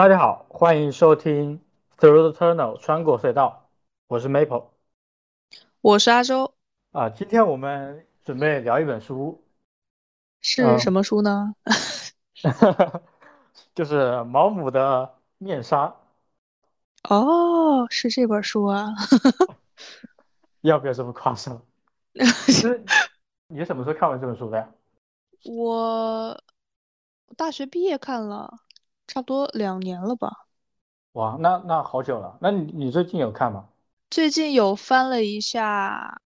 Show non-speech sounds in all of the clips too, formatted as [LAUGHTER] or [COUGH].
大家好，欢迎收听 Through the Tunnel 穿过隧道，我是 Maple 我是阿周，啊。今天我们准备聊一本书，是什么书呢？[LAUGHS] 就是毛姆的《面纱》。哦，是这本书啊。[LAUGHS] 要不要这么夸张？你什么时候看完这本书的呀？[LAUGHS] 我大学毕业看了，差不多两年了吧。哇，那那好久了。那你你最近有看吗？最近有翻了一下，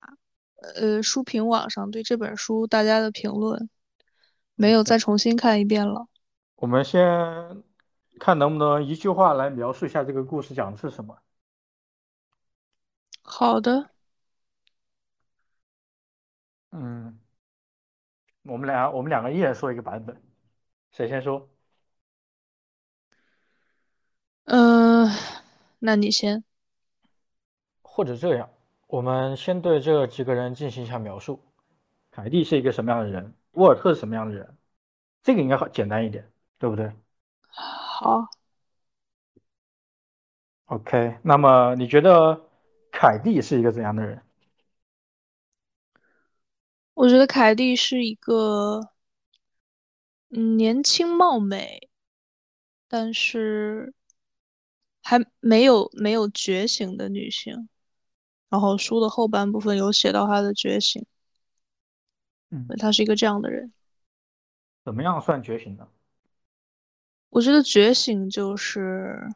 呃，书评网上对这本书大家的评论，没有再重新看一遍了。我们先看能不能一句话来描述一下这个故事讲的是什么。好的。嗯，我们俩我们两个一人说一个版本，谁先说？嗯，那你先。或者这样，我们先对这几个人进行一下描述。凯蒂是一个什么样的人？沃尔特是什么样的人？这个应该好简单一点，对不对？好。OK，那么你觉得凯蒂是一个怎样的人？我觉得凯蒂是一个，嗯，年轻貌美，但是还没有没有觉醒的女性。然后书的后半部分有写到她的觉醒，嗯，她是一个这样的人。怎么样算觉醒呢？我觉得觉醒就是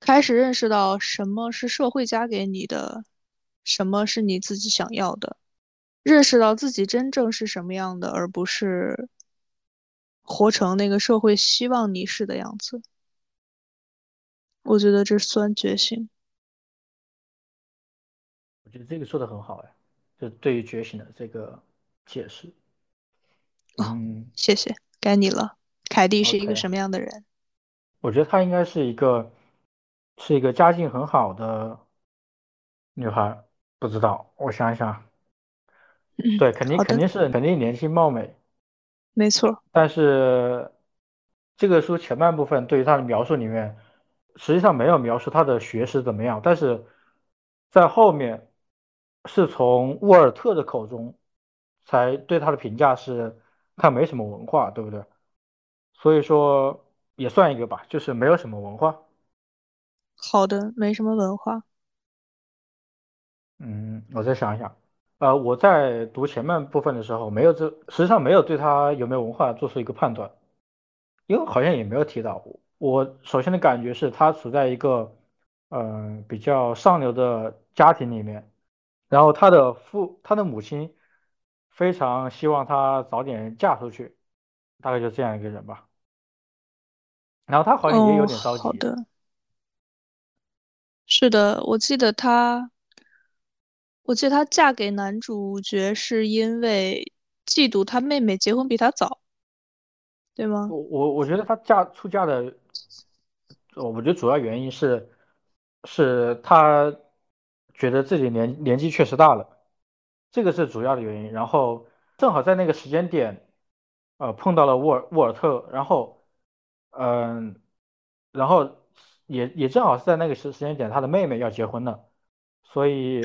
开始认识到什么是社会加给你的，什么是你自己想要的。认识到自己真正是什么样的，而不是活成那个社会希望你是的样子。我觉得这算觉醒。我觉得这个说的很好哎，就对于觉醒的这个解释。嗯，谢谢，该你了。凯蒂是一个什么样的人？我觉得她应该是一个，是一个家境很好的女孩。不知道，我想一想。对，肯定肯定是肯定年轻貌美，没错。但是这个书前半部分对于她的描述里面，实际上没有描述他的学识怎么样，但是在后面是从沃尔特的口中才对他的评价是他没什么文化，对不对？所以说也算一个吧，就是没有什么文化。好的，没什么文化。嗯，我再想一想。呃，我在读前面部分的时候，没有这实际上没有对他有没有文化做出一个判断，因为好像也没有提到。我首先的感觉是他处在一个呃比较上流的家庭里面，然后他的父他的母亲非常希望他早点嫁出去，大概就这样一个人吧。然后他好像也有点着急。好的，是的，我记得她。我记得她嫁给男主角是因为嫉妒她妹妹结婚比她早，对吗？我我我觉得她嫁出嫁的，我觉得主要原因是，是他觉得自己年年纪确实大了，这个是主要的原因。然后正好在那个时间点，呃，碰到了沃尔沃尔特，然后，嗯，然后也也正好是在那个时时间点，他的妹妹要结婚了。所以，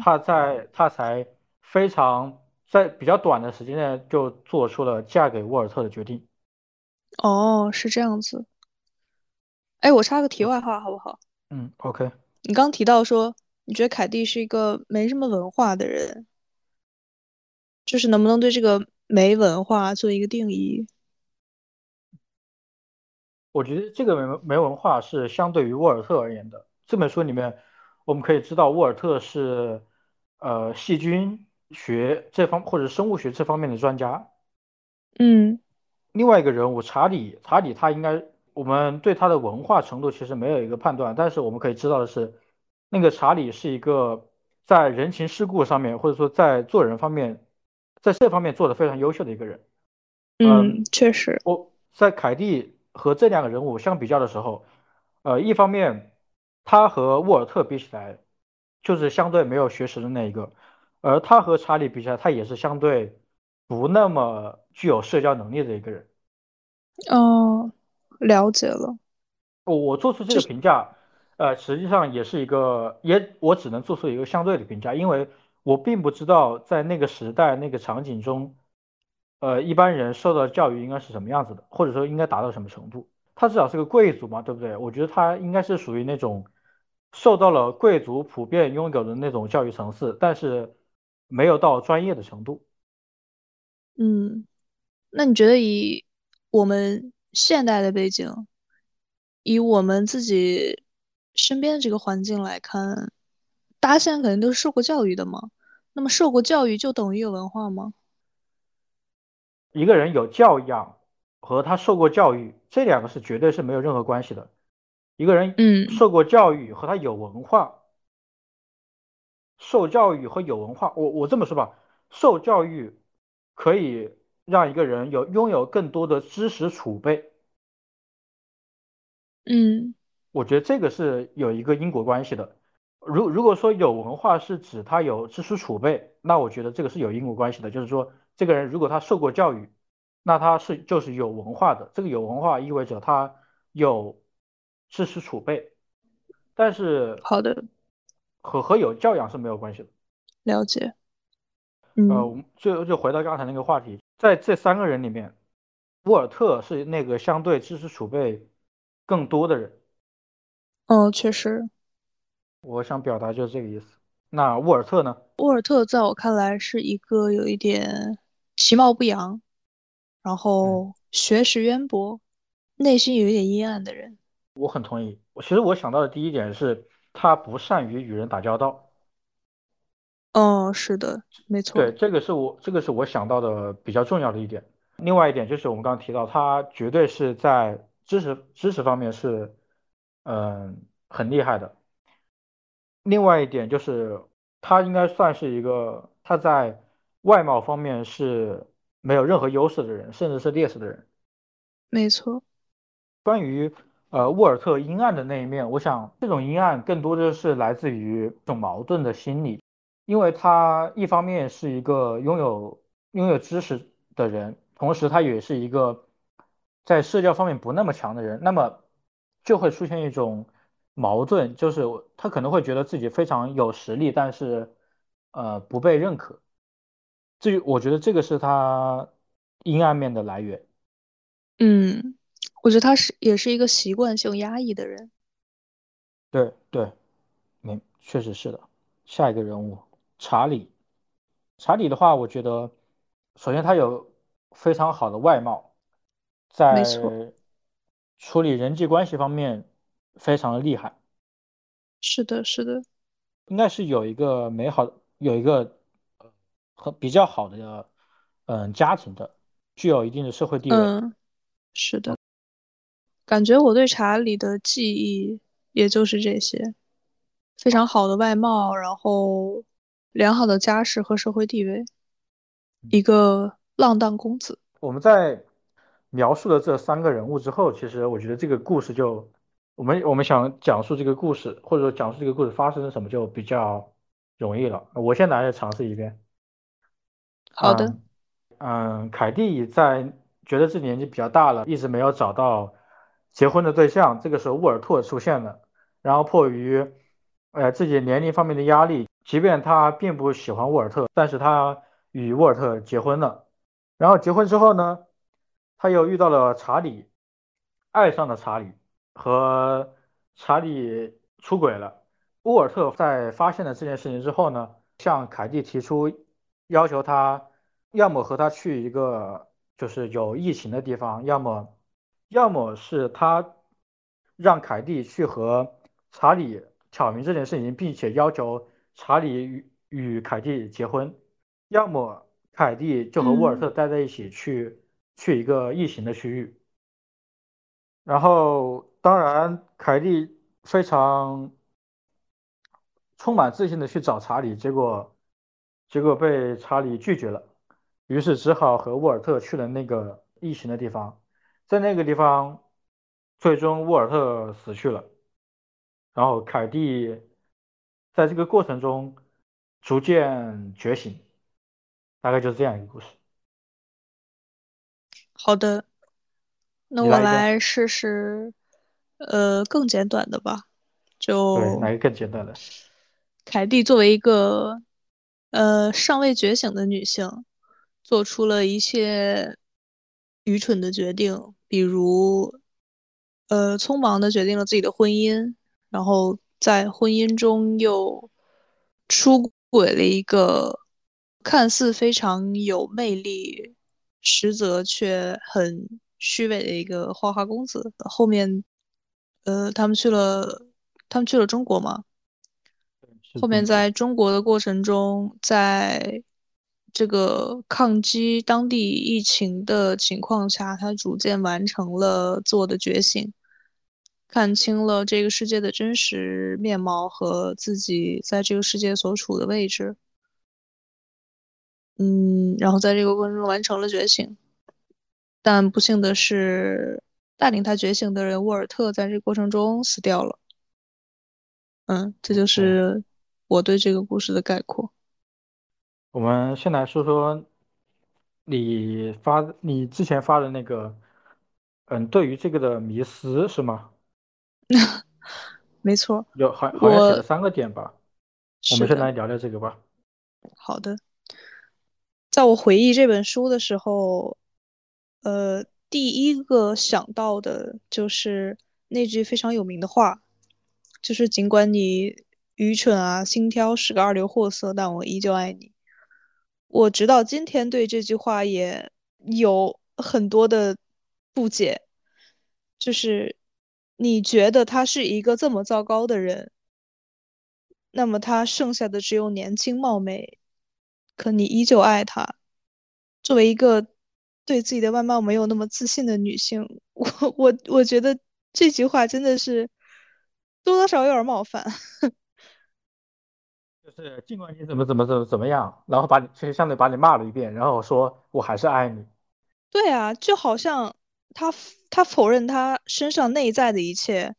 他在他才非常在比较短的时间内就做出了嫁给沃尔特的决定。哦，是这样子。哎，我插个题外话好不好？嗯，OK。你刚提到说，你觉得凯蒂是一个没什么文化的人，就是能不能对这个没文化做一个定义？我觉得这个没没文化是相对于沃尔特而言的。这本书里面。我们可以知道，沃尔特是呃细菌学这方或者生物学这方面的专家。嗯，另外一个人物查理，查理他应该我们对他的文化程度其实没有一个判断，但是我们可以知道的是，那个查理是一个在人情世故上面或者说在做人方面，在这方面做的非常优秀的一个人。嗯，确实。我在凯蒂和这两个人物相比较的时候，呃，一方面。他和沃尔特比起来，就是相对没有学识的那一个，而他和查理比起来，他也是相对不那么具有社交能力的一个人。哦，了解了。我我做出这个评价，呃，实际上也是一个，也我只能做出一个相对的评价，因为我并不知道在那个时代那个场景中，呃，一般人受到教育应该是什么样子的，或者说应该达到什么程度。他至少是个贵族嘛，对不对？我觉得他应该是属于那种受到了贵族普遍拥有的那种教育层次，但是没有到专业的程度。嗯，那你觉得以我们现代的背景？以我们自己身边的这个环境来看，大家现在肯定都是受过教育的嘛。那么受过教育就等于有文化吗？一个人有教养和他受过教育，这两个是绝对是没有任何关系的。一个人嗯受过教育和他有文化，受教育和有文化，我我这么说吧，受教育可以让一个人有拥有更多的知识储备。嗯，我觉得这个是有一个因果关系的。如如果说有文化是指他有知识储备，那我觉得这个是有因果关系的。就是说，这个人如果他受过教育，那他是就是有文化的。这个有文化意味着他有知识储备，但是好的，和和有教养是没有关系的。了解。呃，嗯我们就就回到刚才那个话题，在这三个人里面，沃尔特是那个相对知识储备更多的人。哦，确实，我想表达就是这个意思。那沃尔特呢？沃尔特在我看来是一个有一点其貌不扬，然嗯，后学识渊博，内心有一点阴暗的人。我很同意。其实我想到的第一点是他不善于与人打交道。哦，是的，没错对，这个是我这个是我想到的比较重要的一点。另外一点就是我们刚刚提到，他绝对是在知识知识方面是嗯很厉害的。另外一点就是他应该算是一个他在外貌方面是没有任何优势的人，甚至是劣势的人。没错。关于呃沃尔特阴暗的那一面，我想这种阴暗更多的是来自于一种矛盾的心理，因为他一方面是一个拥有拥有知识的人，同时他也是一个在社交方面不那么强的人，那么就会出现一种矛盾，就是他可能会觉得自己非常有实力，但是呃不被认可。至于我觉得这个是他阴暗面的来源。嗯，我觉得他是也是一个习惯性压抑的人。对对。没，确实是的。下一个人物，查理。查理的话，我觉得，首先他有非常好的外貌，在处理人际关系方面非常的厉害，是的，是的，应该是有一个美好的，有一个呃和比较好的嗯家庭的，具有一定的社会地位。嗯，是的。感觉我对查理的记忆也就是这些，非常好的外貌，然后良好的家世和社会地位，一个浪荡公子。我们在描述了这三个人物之后，其实我觉得这个故事就，我们我们想讲述这个故事，或者说讲述这个故事发生了什么，就比较容易了。我先来尝试一遍。好的，嗯嗯，凯蒂在觉得自己年纪比较大了，一直没有找到结婚的对象。这个时候，沃尔特出现了，然后迫于呃自己年龄方面的压力，即便他并不喜欢沃尔特，但是他与沃尔特结婚了。然后结婚之后呢，他又遇到了查理，爱上了查理，和查理出轨了。沃尔特在发现了这件事情之后呢，向凯蒂提出要求他。要么和他去一个就是有疫情的地方，要么，要么是他让凯蒂去和查理挑明这件事情，并且要求查理与与凯蒂结婚，要么凯蒂就和沃尔嗯。特待在一起去去一个异形的区域，然后当然凯蒂非常充满自信的去找查理，结果结果被查理拒绝了。于是只好和沃尔特去了那个异形的地方，在那个地方，最终沃尔特死去了，然后凯蒂在这个过程中逐渐觉醒，大概就是这样一个故事。好的，那。我来试试呃，更简短的吧，对，就哪个更简单的？凯蒂作为一个呃尚未觉醒的女性，做出了一些愚蠢的决定，比如呃匆忙的决定了自己的婚姻，然后在婚姻中又出轨了一个看似非常有魅力，实则却很虚伪的一个花花公子。后面呃他们去了他们去了中国嘛。后面。在中国的过程中，在这个抗击当地疫情的情况下，他逐渐完成了自我的觉醒，看清了这个世界的真实面貌和自己在这个世界所处的位置。嗯，然后在这个过程中完成了觉醒，但不幸的是，带领他觉醒的人沃尔特在这个过程中死掉了。嗯，这就哦，是我对这个故事的概括。我们先来说说你发你之前发的那个，嗯，对于这个的迷思是吗？[LAUGHS] 没错，有好好像写了三个点吧。我们，先来聊聊这个吧。好的。在我回忆这本书的时候，呃，第一个想到的就是那句非常有名的话，就是尽管你愚蠢啊、心挑是个二流货色，但我依旧爱你。我直到今天对这句话也有很多的不解，就是你觉得他是一个这么糟糕的人，那么他剩下的只有年轻貌美，可你依旧爱他。作为一个对自己的外貌没有那么自信的女性，我我我觉得这句话真的是多多少少有点冒犯。就是尽管你怎么怎么怎么怎么样，然后把你其实相对把你骂了一遍，然后说我还是爱你。对啊，就好像他他否认他身上内在的一切，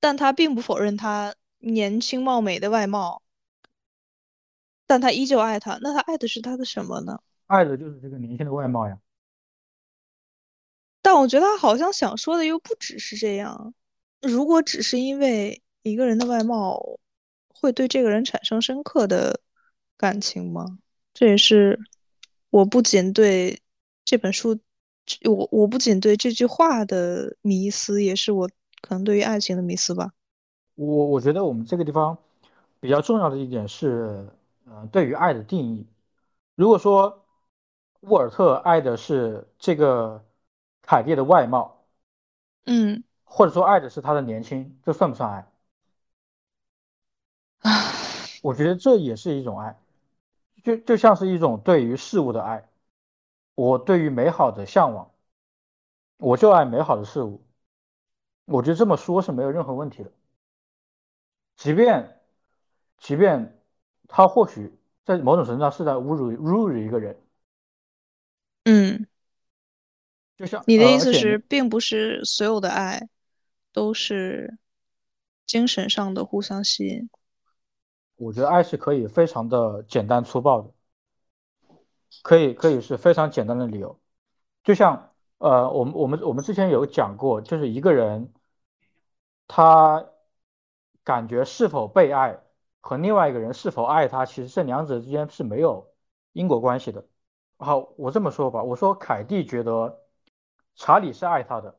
但他并不否认他年轻貌美的外貌，但他依旧爱他。那他爱的是他的什么呢？爱的就是这个年轻的外貌呀。但我觉得他好像想说的又不只是这样。如果只是因为一个人的外貌会对这个人产生深刻的感情吗？这也是我不仅对这本书，我我不仅对这句话的迷思，也是我可能对于爱情的迷思吧。我我觉得我们这个地方比较重要的一点是，呃，对于爱的定义。如果说沃尔特爱的是这个凯蒂的外貌，嗯，或者说爱的是她的年轻，这算不算爱？唉，我觉得这也是一种爱，就就像是一种对于事物的爱。我对于美好的向往，我就爱美好的事物。我觉得这么说是没有任何问题的，即便即便他或许在某种程度上是在侮辱侮辱一个人，嗯，就像呃，你的意思是，并不是所有的爱都是精神上的互相吸引。我觉得爱是可以非常的简单粗暴的，可以可以是非常简单的理由，就像呃，我们我们我们之前有讲过，就是一个人他感觉是否被爱和另外一个人是否爱他，其实这两者之间是没有因果关系的。好，我这么说吧，我说凯蒂觉得查理是爱他的，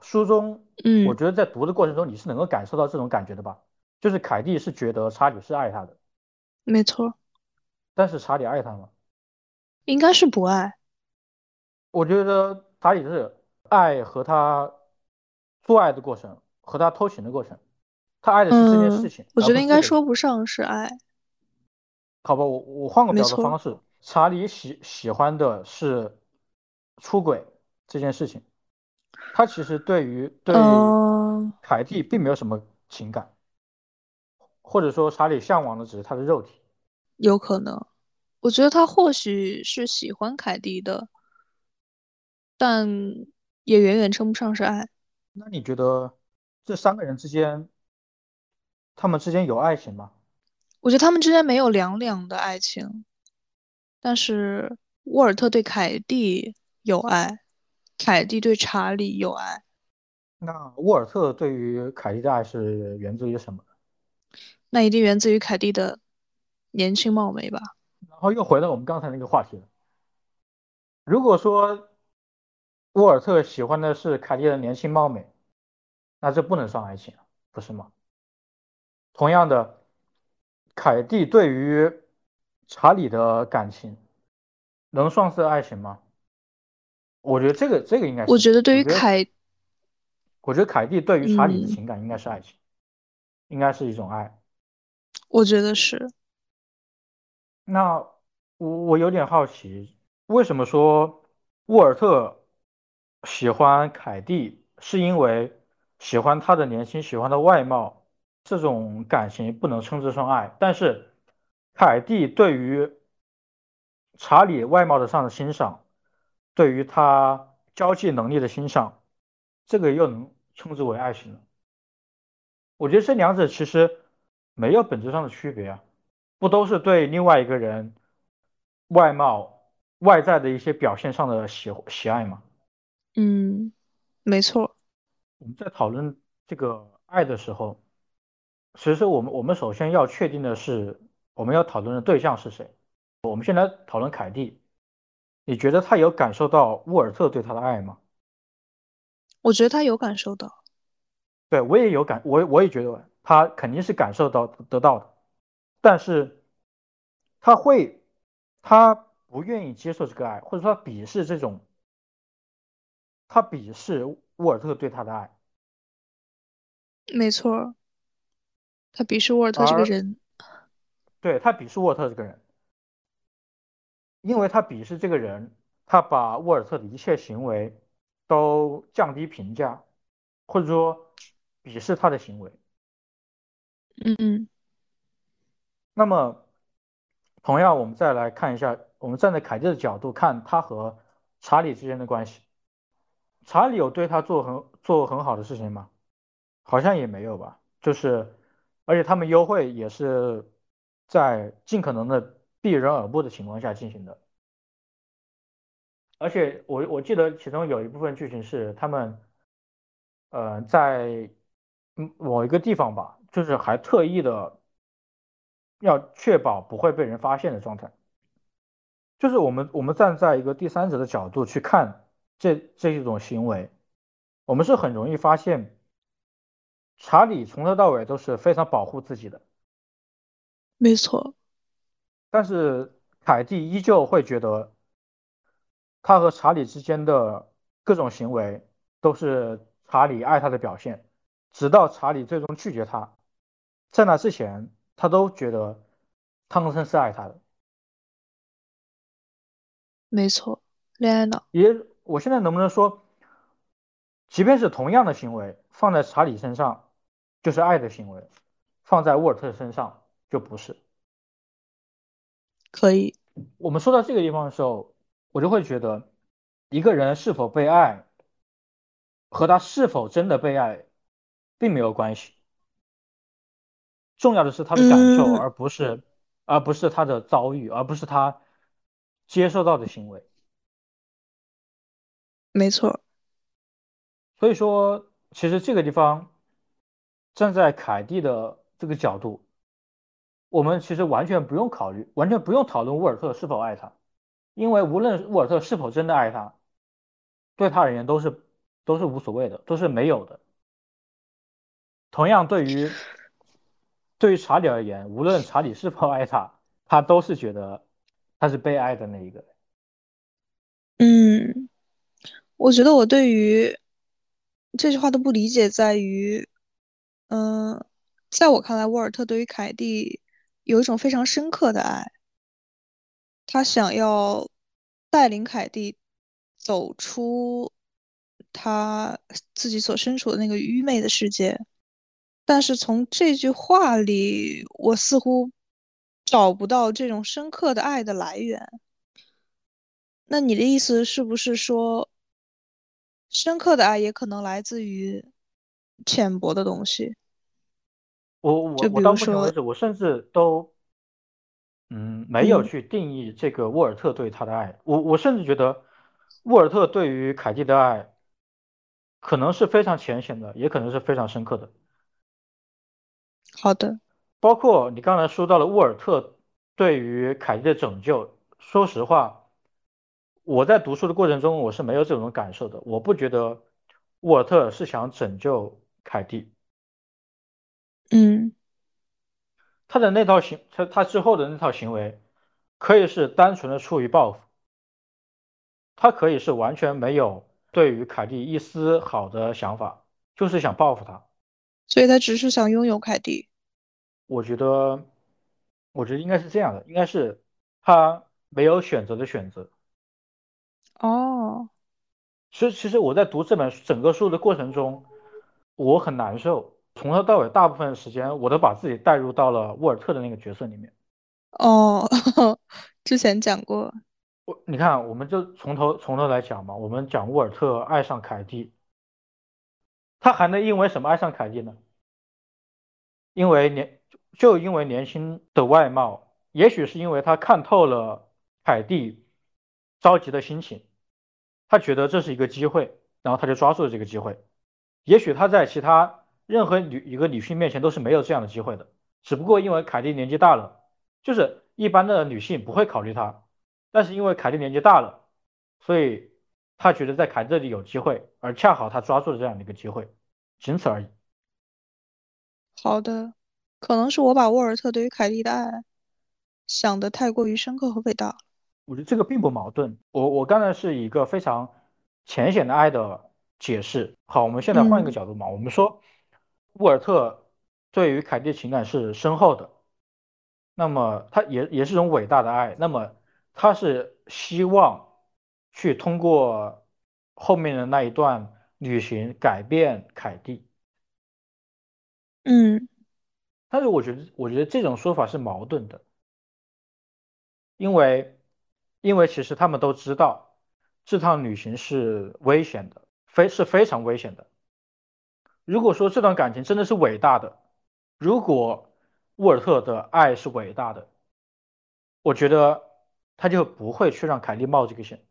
书中嗯。我嗯，觉得在读的过程中你是能够感受到这种感觉的吧，就是凯蒂是觉得查理是爱他的，没错，但是查理爱他吗？应该是不爱。我觉得查理是爱和他做爱的过程，和他偷情的过程，他爱的是这件事嗯，情，而我觉得应该。说不上是爱。好吧，我我换个表达，方式，查理喜喜欢的是出轨这件事情，他其实对于对于，凯蒂并没有什么情感，或者说查理向往的只是他的肉体。有可能。我觉得他或许是喜欢凯蒂的，但也远远称不上是爱。那你觉得这三个人之间，他们之间有爱情吗？我觉得他们之间没有两两的爱情，但是沃尔特对凯蒂有爱，凯蒂对查理有爱。那沃尔特对于凯蒂的爱是源自于什么？那一定源自于凯蒂的年轻貌美吧。然后又回到我们刚才那个话题了。如果说沃尔特喜欢的是凯蒂的年轻貌美，那这不能算爱情，不是吗？同样的，凯蒂对于查理的感情能算是爱情吗？我觉得这个这个应该是。我觉得对于凯，我觉得凯蒂对于查理的嗯，情感应该是爱情，应该是一种爱。我觉得是，那我我有点好奇，为什么说沃尔特喜欢凯蒂，是因为喜欢她的年轻，喜欢她的外貌，这种感情不能称之上爱。但是凯蒂对于查理外貌的上的欣赏，对于他交际能力的欣赏，这个又能称之为爱情？我觉得这两者其实没有本质上的区别啊，不都是对另外一个人外貌、外在的一些表现上的喜喜爱吗？嗯，没错，我们在讨论这个爱的时候，其实我们我们首先要确定的是，我们要讨论的对象是谁。我们先来讨论凯蒂，你觉得他有感受到沃尔特对他的爱吗？我觉得他有感受到，对，我也有感，我我也觉得他肯定是感受到得到的，但是他会，他不愿意接受这个爱，或者说他鄙视这种，他鄙视沃尔特对他的爱，没错，他鄙视沃尔特这个人，对他鄙视沃尔特这个人，因为他鄙视这个人，他把沃尔特的一切行为都降低评价，或者说鄙视他的行为。嗯嗯，那么，同样，我们再来看一下，我们站在凯蒂的角度看他和查理之间的关系。查理有对他做很做很好的事情吗？好像也没有吧。就是，而且他们幽会也是在尽可能的避人耳目的情况下进行的。而且我我记得其中有一部分剧情是他们，呃，在某一个地方吧，就是还特意的要确保不会被人发现的状态。就是我们我们站在一个第三者的角度去看这这一种行为，我们是很容易发现，查理从头到尾都是非常保护自己的，没错，但是凯蒂依旧会觉得他和查理之间的各种行为都是查理爱他的表现，直到查理最终拒绝他，在那之前，他都觉得汤森是爱他的。没错，恋爱脑，也，我现在能不能说，即便是同样的行为放在查理身上就是爱的行为，放在沃尔特身上就不是。可以，我们说到这个地方的时候，我就会觉得，一个人是否被爱和他是否真的被爱并没有关系，重要的是他的感受，嗯，而不是而不是他的遭遇，而不是他接受到的行为。没错，所以说，其实这个地方站在凯蒂的这个角度，我们其实完全不用考虑，完全不用讨论沃尔特是否爱他，因为无论沃尔特是否真的爱他，对他而言都是都是无所谓的，都是没有的。同样，对于对于查理而言，无论查理是否爱他，他都是觉得他是被爱的那一个。嗯，我觉得我对于这句话的不理解在于，嗯，在我看来，沃尔特对于凯蒂有一种非常深刻的爱，他想要带领凯蒂走出他自己所身处的那个愚昧的世界。但是从这句话里，我似乎找不到这种深刻的爱的来源。那你的意思是不是说，深刻的爱也可能来自于浅薄的东西？我我我到，目前为止，我甚至都嗯，没有嗯，去定义这个沃尔特对他的爱。我我甚至觉得，沃尔特对于凯蒂的爱，可能是非常浅显的，也可能是非常深刻的。好的，包括你刚才说到了沃尔特对于凯蒂的拯救，说实话，我在读书的过程中我是没有这种感受的。我不觉得沃尔特是想拯救凯蒂，嗯，他的那套行，他他之后的那套行为，可以是单纯的出于报复，他可以是完全没有对于凯蒂一丝好的想法，就是想报复他。所以他只是想拥有凯蒂。我觉得，我觉得应该是这样的，应该是他没有选择的选择。哦，其实，其实我在读这本整个书的过程中，我很难受，从头到尾大部分时间我都把自己带入到了沃尔特的那个角色里面。哦，[LAUGHS] 之前讲过。我你看，我们就从头从头来讲嘛，我们讲沃尔特爱上凯蒂，他还能因为什么爱上凯蒂呢？因为年就因为年轻的外貌，也许是因为他看透了凯蒂着急的心情，他觉得这是一个机会，然后他就抓住了这个机会。也许他在其他任何女一个女性面前都是没有这样的机会的，只不过因为凯蒂年纪大了，就是一般的女性不会考虑他，但是因为凯蒂年纪大了，所以他觉得在凯蒂这里有机会，而恰好他抓住了这样的一个机会，仅此而已。好的，可能是我把沃尔特对于凯蒂的爱想的太过于深刻和伟大了。我觉得这个并不矛盾。我我刚才是一个非常浅显的爱的解释。好，我们现在换一个角度嘛，我们说沃尔特对于凯蒂的情感是深厚的，那么他也也是一种伟大的爱。那么他是希望去通过后面的那一段旅行改变凯蒂。嗯，但是我觉得，我觉得这种说法是矛盾的，因为，因为其实他们都知道这趟旅行是危险的，非是非常危险的。如果说这段感情真的是伟大的，如果沃尔特的爱是伟大的，我觉得他就不会去让凯蒂冒这个险。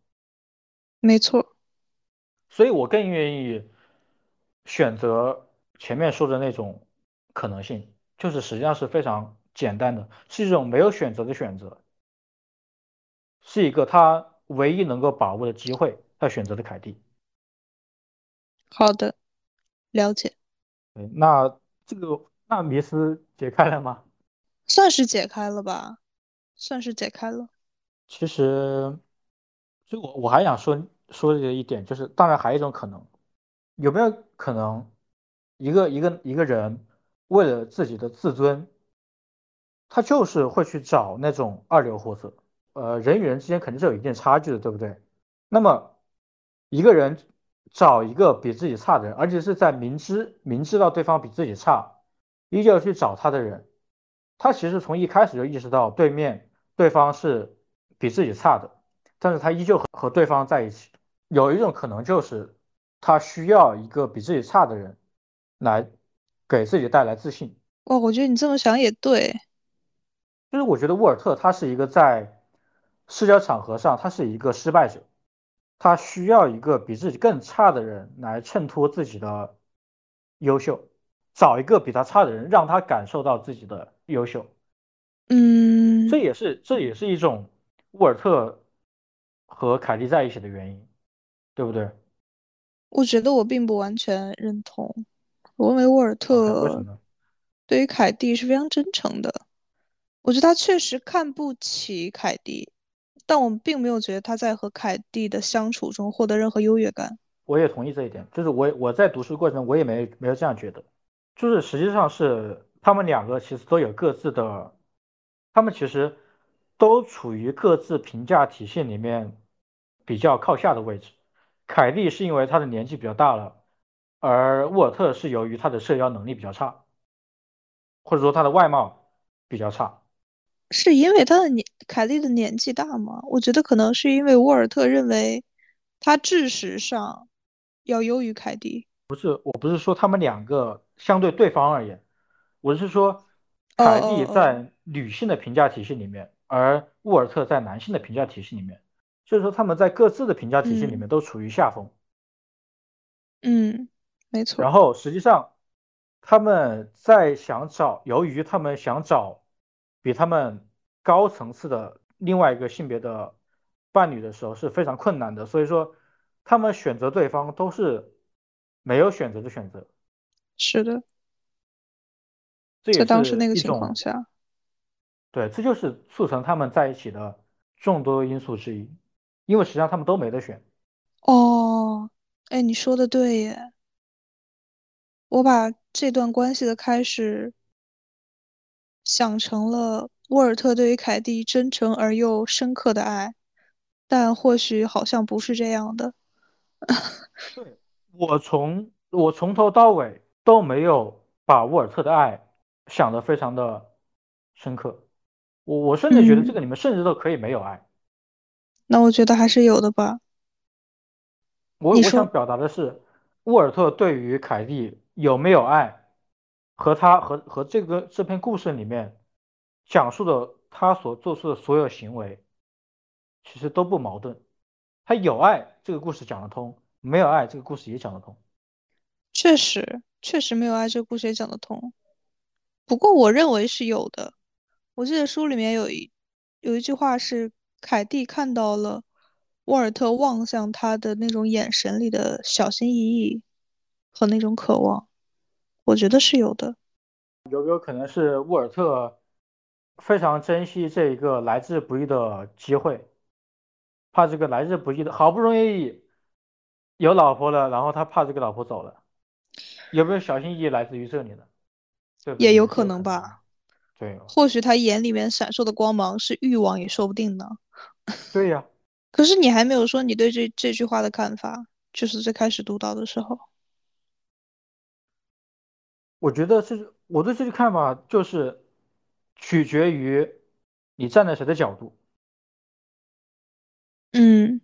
没错，所以我更愿意选择前面说的那种。可能性就是实际上是非常简单的，是一种没有选择的选择，是一个他唯一能够把握的机会，他选择的凯蒂。好的，了解。那这个那迷思解开了吗？算是解开了吧，算是解开了。其实，就我我还想说说的一点，就是当然还有一种可能，有没有可能一个一个一个人？为了自己的自尊，他就是会去找那种二流货色。呃，人与人之间肯定是有一定差距的，对不对？那么，一个人找一个比自己差的人，而且是在明知明知道对方比自己差，依旧去找他的人，他其实从一开始就意识到对面对方是比自己差的，但是他依旧和和对方在一起。有一种可能就是他需要一个比自己差的人来。给自己带来自信。哦，我觉得你这么想也对。就是我觉得沃尔特他是一个在社交场合上，他是一个失败者，他需要一个比自己更差的人来衬托自己的优秀，找一个比他差的人，让他感受到自己的优秀。嗯，这也是这也是一种沃尔特和凯蒂在一起的原因，对不对？我觉得我并不完全认同。我认为沃尔特对于凯蒂是非常真诚的。我觉得他确实看不起凯蒂，但我们并没有觉得他在和凯蒂的相处中获得任何优越感。我也同意这一点，就是我我在读书过程中我也没没有这样觉得，就是实际上是他们两个其实都有各自的，他们其实都处于各自评价体系里面比较靠下的位置。凯蒂是因为他的年纪比较大了。而沃尔特是由于他的社交能力比较差，或者说他的外貌比较差，是因为他的年凯莉的年纪大吗？我觉得可能是因为沃尔特认为他知识上要优于凯蒂。不是，我不是说他们两个相对对方而言，我是说凯蒂在女性的评价体系里面，而沃尔特在男性的评价体系里面，就是说他们在各自的评价体系里面都处于下风。嗯，没错，然后实际上他们在想找，由于他们想找比他们高层次的另外一个性别的伴侣的时候是非常困难的，所以说他们选择对方都是没有选择的选择，是的，这也在当时那个情是一种，况下，对，这就是促成他们在一起的众多因素之一，因为实际上他们都没得选。哦，哎，你说的对耶，我把这段关系的开始想成了沃尔特对于凯蒂真诚而又深刻的爱，但或许好像不是这样的。对，我从我从头到尾都没有把沃尔特的爱想得非常的深刻，我我甚至觉得这嗯，个里面甚至都可以没有爱。那我觉得还是有的吧。我，我想表达的是，沃尔特对于凯蒂有没有爱，和他和和这个这篇故事里面讲述的他所做出的所有行为，其实都不矛盾。他有爱，这个故事讲得通；没有爱，这个故事也讲得通。确实，确实没有爱这个故事也讲得通。不过我认为是有的。我记得书里面有一有一句话是凯蒂看到了沃尔特望向他的那种眼神里的小心翼翼和那种渴望，我觉得是有的。有没有可能是沃尔特非常珍惜这一个来之不易的机会，怕这个来之不易的，好不容易有老婆了，然后他怕这个老婆走了，有没有小心翼翼来自于这里呢？对对？也有可。能吧。对，或许他眼里面闪烁的光芒是欲望，也说不定呢。对呀，[LAUGHS] 可是你还没有说你对这这句话的看法，就是最开始读到的时候。我觉得是我对这句看法就是取决于你站在谁的角度。嗯，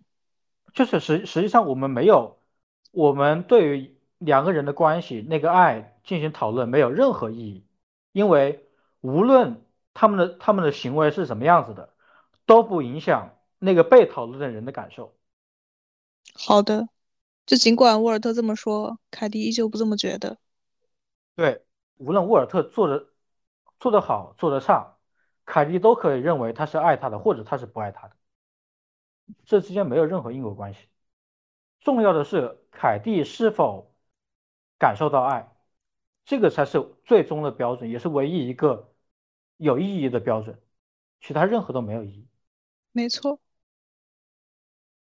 就是实实际上我们没有，我们对于两个人的关系那个爱进行讨论没有任何意义，因为无论他们的他们的行为是什么样子的，都不影响那个被讨论的人的感受。好的。就尽管沃尔特这么说，凯蒂依旧不这么觉得。对，无论沃尔特做的做得好做得差，凯蒂都可以认为他是爱他的，或者他是不爱他的，这之间没有任何因果关系。重要的是凯蒂是否感受到爱。这个才是最终的标准，也是唯一一个有意义的标准，其他任何都没有意义。没错，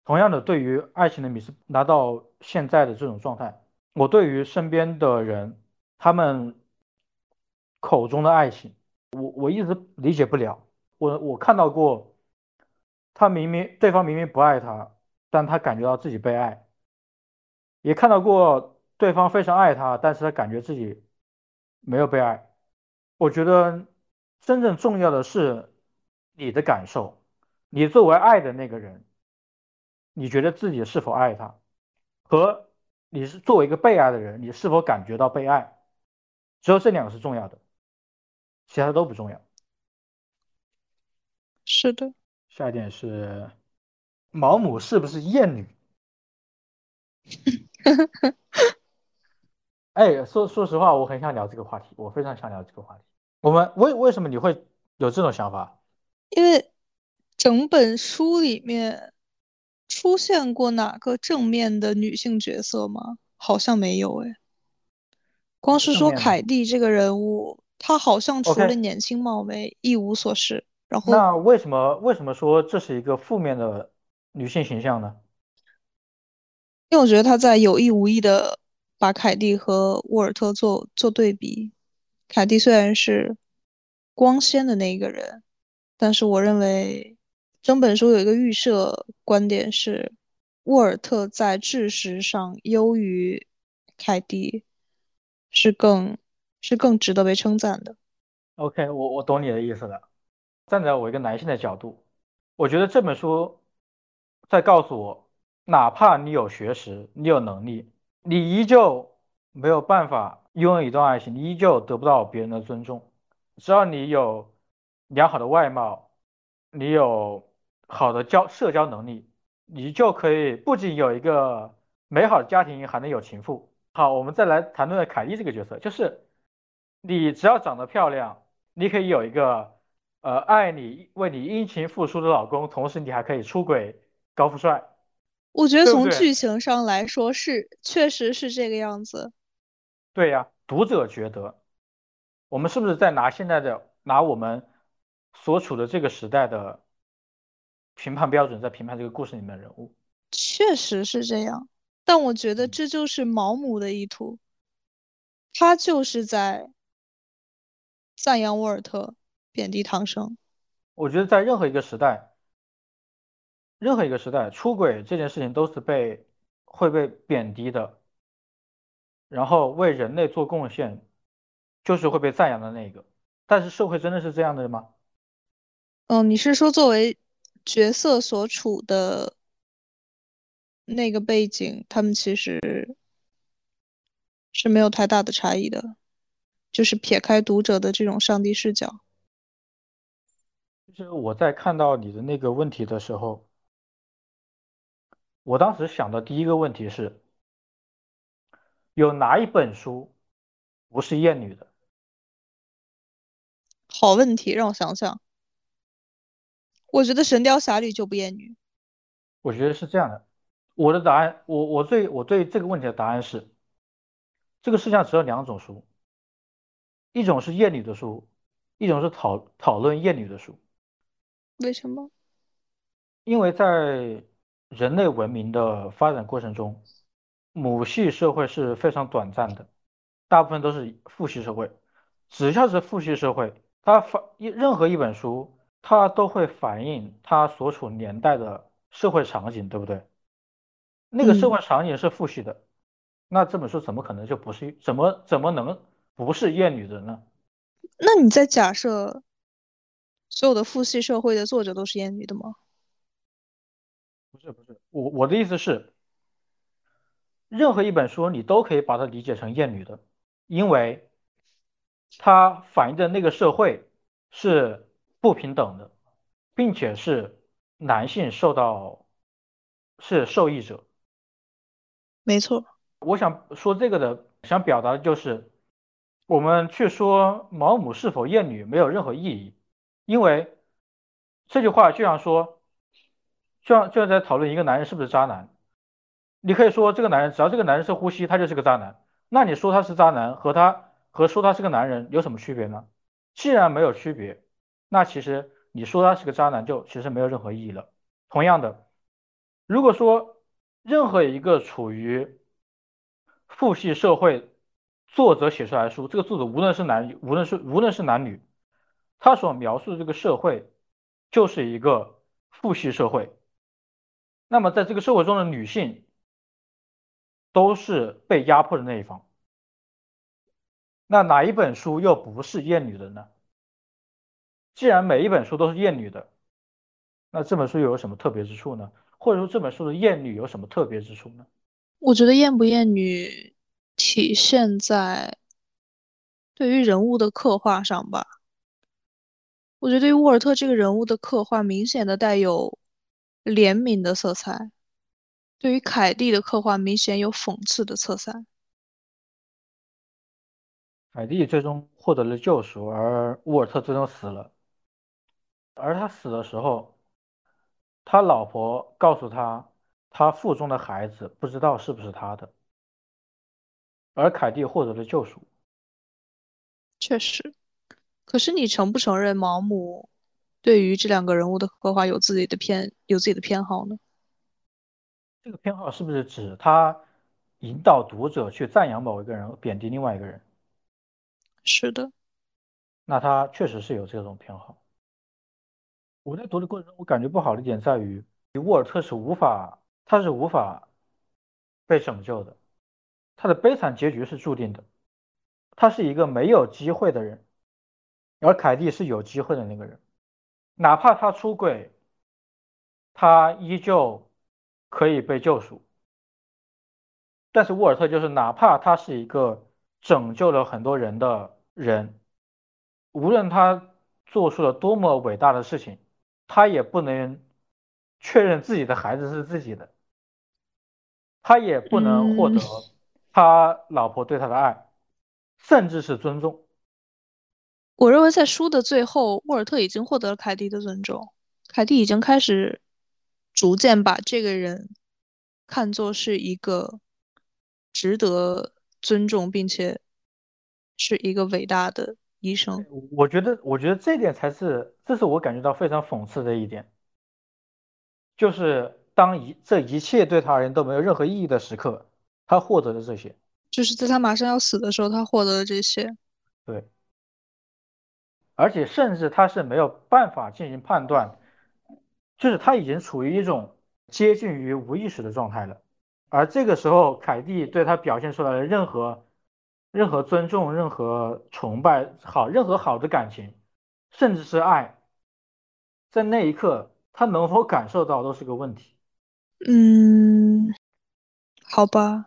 同样的，对于爱情的迷失，拿到现在的这种状态，我对于身边的人，他们口中的爱情，我我一直理解不了。我我看到过，他明明对方明明不爱他，但他感觉到自己被爱；也看到过对方非常爱他，但是他感觉自己没有被爱。我觉得真正重要的是你的感受，你作为爱的那个人，你觉得自己是否爱他，和你是作为一个被爱的人，你是否感觉到被爱，只有这两个是重要的，其他都不重要。是的。下一点是毛姆是不是厌女？[LAUGHS] 哎，说说实话，我很想聊这个话题，我非常想聊这个话题。我们为为什么你会有这种想法？因为整本书里面出现过哪个正面的女性角色吗？好像没有诶。光是说凯蒂这个人物，她好像除了年轻貌美一无所事。然后，那为什么为什么说这是一个负面的女性形象呢？因为我觉得她在有意无意的把凯蒂和沃尔特做做对比。凯蒂虽然是光鲜的那一个人，但是我认为整本书有一个预设观点是，沃尔特在知识上优于凯蒂，是更是更值得被称赞的。OK，我我懂你的意思了。站在我一个男性的角度，我觉得这本书在告诉我，哪怕你有学识，你有能力，你依旧没有办法拥有一段爱情，你依旧得不到别人的尊重。只要你有良好的外貌，你有好的交社交能力，你就可以不仅有一个美好的家庭还能有情妇。好，我们再来谈论凯莉这个角色，就是你只要长得漂亮，你可以有一个呃爱你、为你殷勤付出的老公，同时你还可以出轨高富帅。我觉得从剧情上来说是，确实是这个样子。对呀，读者觉得，我们是不是在拿现在的拿我们所处的这个时代的评判标准，在评判这个故事里面的人物？确实是这样，但我觉得嗯这就是毛姆的意图，他就是在赞扬沃尔特，贬低唐生。我觉得在任何一个时代，任何一个时代，出轨这件事情都是被会被贬低的，然后为人类做贡献，就是会被赞扬的那个。但是社会真的是这样的吗？嗯，你是说作为角色所处的那个背景，他们其实是没有太大的差异的，就是撇开读者的这种上帝视角。就是我在看到你的那个问题的时候，我当时想的第一个问题是，有哪一本书不是厌女的？好问题，让我想想。我觉得《神雕侠侣》就不厌女。我觉得是这样的，我的答案，我我对我对这个问题的答案是，这个世界上只有两种书，一种是厌女的书，一种是讨讨论厌女的书。为什么？因为在人类文明的发展过程中，母系社会是非常短暂的，大部分都是父系社会。只要是父系社会，它反一任何一本书，它都会反映它所处年代的社会场景，对不对？那个社嗯会场景是父系的，那这本书怎么可能就不是？怎么怎么能不是厌女的呢？那你在假设所有的父系社会的作者都是厌女的吗？不是不是，我我的意思是，任何一本书你都可以把它理解成厌女的，因为它反映的那个社会是不平等的，并且是男性受到是受益者。没错，我想说这个的，想表达的就是，我们去说毛姆是否厌女没有任何意义，因为这句话就像说，就像就像在讨论一个男人是不是渣男。你可以说这个男人，只要这个男人是呼吸，他就是个渣男。那你说他是渣男和他和说他是个男人有什么区别呢？既然没有区别，那其实你说他是个渣男就其实没有任何意义了。同样的，如果说任何一个处于父系社会作者写出来的书，这个作者无论是男无论是无论是男女，他所描述的这个社会就是一个父系社会。那么在这个社会中的女性都是被压迫的那一方。那哪一本书又不是厌女的呢？既然每一本书都是厌女的，那这本书又有什么特别之处呢？或者说这本书的厌女有什么特别之处呢？我觉得厌不厌女体现在对于人物的刻画上吧。我觉得对于沃尔特这个人物的刻画，明显的带有怜悯的色彩；对于凯蒂的刻画，明显有讽刺的色彩。凯蒂最终获得了救赎，而沃尔特最终死了。而他死的时候，他老婆告诉他，他腹中的孩子不知道是不是他的，而凯蒂获得了救赎。确实，可是你承不承认毛姆对于这两个人物的刻画有自己的偏有自己的偏好呢？这个偏好是不是指他引导读者去赞扬某一个人，贬低另外一个人？是的，那他确实是有这种偏好。我在读的过程中，我感觉不好的一点在于，沃尔特是无法，他是无法被拯救的，他的悲惨结局是注定的，他是一个没有机会的人，而凯蒂是有机会的那个人，哪怕他出轨，他依旧可以被救赎。但是沃尔特就是，哪怕他是一个拯救了很多人的人，无论他做出了多么伟大的事情，他也不能确认自己的孩子是自己的。他也不能获嗯，得他老婆对他的爱，甚至是尊重。我认为在书的最后，沃尔特已经获得了凯蒂的尊重，凯蒂已经开始逐渐把这个人看作是一个值得尊重，并且是一个伟大的医生。我觉得，我觉得这点才是，这是我感觉到非常讽刺的一点，就是当一这一切对他而言都没有任何意义的时刻，他获得了这些。就是在他马上要死的时候，他获得了这些。对，而且甚至他是没有办法进行判断，就是他已经处于一种接近于无意识的状态了。而这个时候，凯蒂对他表现出来的任何、任何尊重、任何崇拜、好、任何好的感情，甚至是爱，在那一刻他能否感受到都是个问题。嗯，好吧。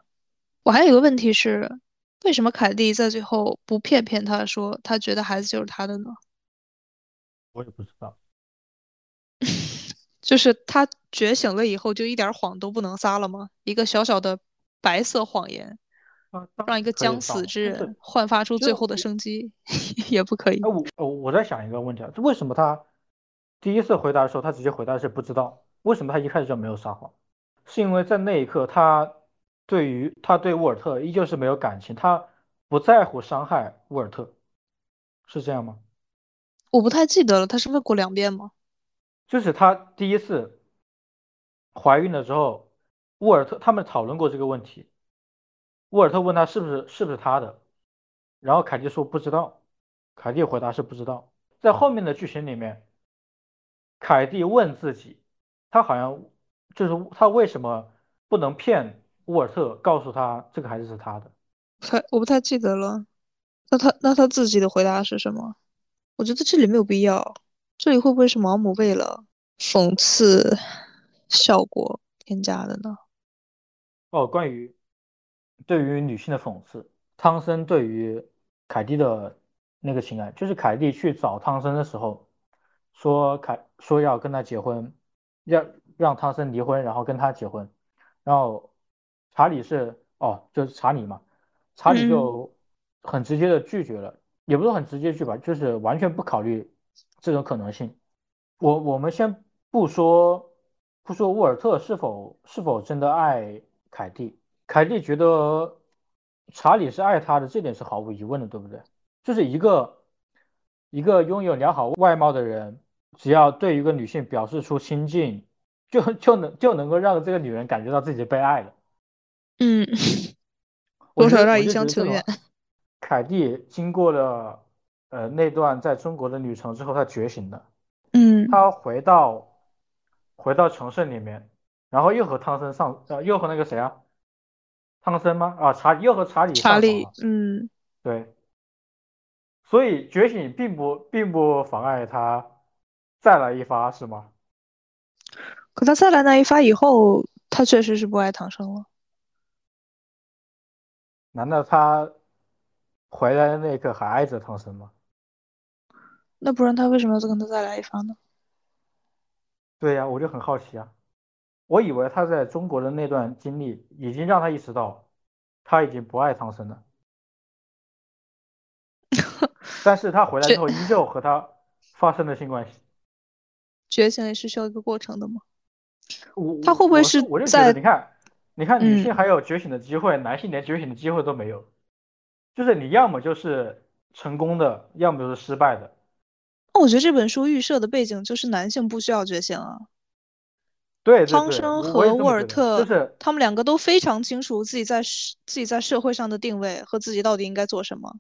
我还有一个问题是，为什么凯蒂在最后不骗骗他说他觉得孩子就是他的呢？我也不知道。就是他觉醒了以后就一点谎都不能撒了吗？一个小小的白色谎言，啊，让一个将死之人焕发出最后的生机，[LAUGHS] 也不可以。哎，我我我在想一个问题啊，这为什么他第一次回答的时候，他直接回答是不知道？为什么他一开始就没有撒谎？是因为在那一刻，他对于他对沃尔特依旧是没有感情，他不在乎伤害沃尔特，是这样吗？我不太记得了，他是问过两遍吗？就是她第一次怀孕了之后，沃尔特他们讨论过这个问题，沃尔特问他是不是是不是他的，然后凯蒂说不知道，凯蒂回答是不知道。在后面的剧情里面，凯蒂问自己，她好像就是她为什么不能骗沃尔特，告诉他这个孩子是他的？不太，我不太记得了。那他那他自己的回答是什么？我觉得这里没有必要，这里会不会是毛姆为了讽刺效果添加的呢？哦，关于对于女性的讽刺，汤森对于凯蒂的那个情感，就是凯蒂去找汤森的时候，说凯说要跟他结婚，要让汤森离婚，然后跟他结婚，然后查理是哦，就是查理嘛，查理嗯就很直接的拒绝了，也不是很直接拒吧，就是完全不考虑这种可能性。我我们先不说不说沃尔特是否是否真的爱凯蒂，凯蒂觉得查理是爱她的，这点是毫无疑问的，对不对？就是一个一个拥有良好外貌的人，只要对一个女性表示出亲近，就就能就能够让这个女人感觉到自己被爱了。嗯，[LAUGHS] 多少有点一厢情愿。凯蒂经过了呃那段在中国的旅程之后，他觉醒了。嗯，他回到回到城市里面，然后又和汤森上呃又和那个谁啊，汤森吗？啊，查理又和查理查理。嗯，对，所以觉醒并不并不妨碍他再来一发，是吗？可他再来那一发以后，他确实是不爱唐僧了。难道他回来的那一刻还爱着唐僧吗？那不然他为什么要再跟他再来一发呢？对呀，我就很好奇啊。我以为他在中国的那段经历已经让他意识到他已经不爱唐僧了，[LAUGHS] 但是他回来之后依旧和他发生了性关系。觉醒也是需要一个过程的吗。我他会不会我是我就觉得，你看，你看，女嗯，性还有觉醒的机会，男性连觉醒的机会都没有，就是你要么就是成功的，要么就是失败的。那我觉得这本书预设的背景就是男性不需要觉醒啊。对对对，我我也生和沃尔特，就是他们两个都非常清楚自己在社自己在社会上的定位和自己到底应该做什么。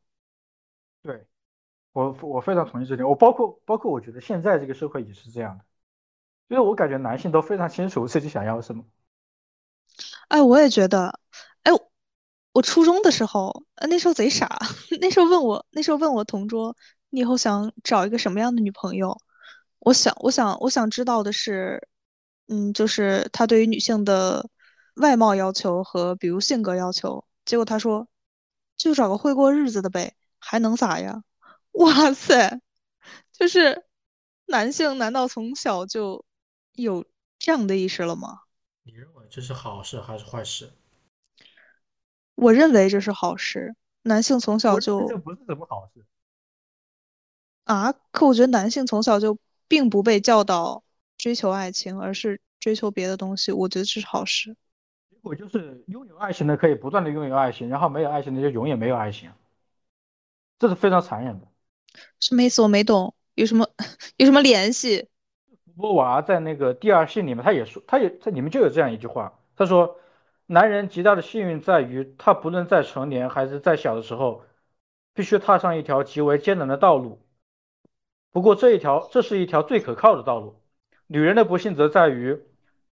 对我我非常同意这点。我包括包括我觉得现在这个社会也是这样的，就是我感觉男性都非常清楚自己想要什么。哎，我也觉得，哎，我初中的时候，呃那时候贼傻，[LAUGHS] 那时候问我，那时候问我同桌，你以后想找一个什么样的女朋友？我想，我想，我想知道的是，嗯，就是他对于女性的外貌要求和比如性格要求。结果他说，就找个会过日子的呗，还能咋呀？[LAUGHS] 哇塞，就是男性难道从小就有这样的意识了吗？你认为这是好事还是坏事？我认为这是好事。男性从小就这不是什么好事。啊，可我觉得男性从小就并不被教导追求爱情，而是追求别的东西。我觉得这是好事。结果就是拥有爱情的可以不断的拥有爱情，然后没有爱情的就永远没有爱情，这是非常残忍的。什么意思？我没懂，有什么有什么联系？福波娃在那个第二信里面，他也说，他也在里面就有这样一句话，他说，男人极大的幸运在于，他不论在成年还是在小的时候，必须踏上一条极为艰难的道路。不过这一条，这是一条最可靠的道路。女人的不幸则在于，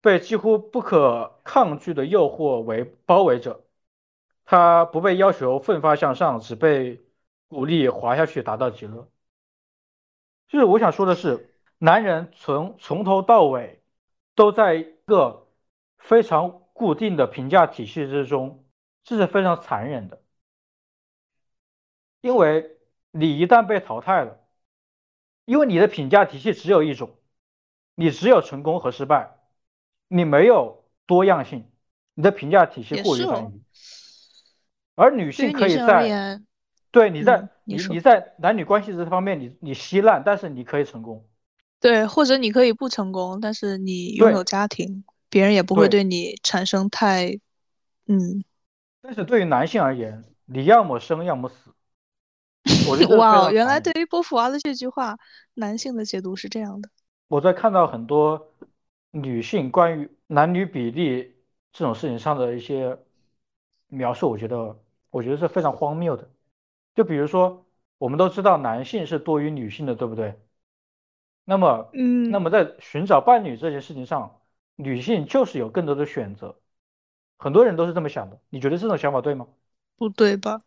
被几乎不可抗拒的诱惑为包围着，她不被要求奋发向上，只被鼓励滑下去，达到极乐。就是我想说的是，男人从从头到尾都在一个非常固定的评价体系之中，这是非常残忍的。因为你一旦被淘汰了。因为你的评价体系只有一种，你只有成功和失败，你没有多样性，你的评价体系过于单一。而女性可以在，对你在你你在男女关系这方面，你你稀烂，但是你可以成功。对，或者你可以不成功，但是你拥有家庭，别人也不会对你产生太，嗯。但是对于男性而言，你要么生，要么死。[LAUGHS] 哇，原来对于波伏娃的这句话，男性的解读是这样的。我在看到很多女性关于男女比例这种事情上的一些描述，我觉得我觉得是非常荒谬的。就比如说，我们都知道男性是多于女性的，对不对？那么，嗯，那么在寻找伴侣这件事情上，女性就是有更多的选择。很多人都是这么想的，你觉得这种想法对吗？不对吧？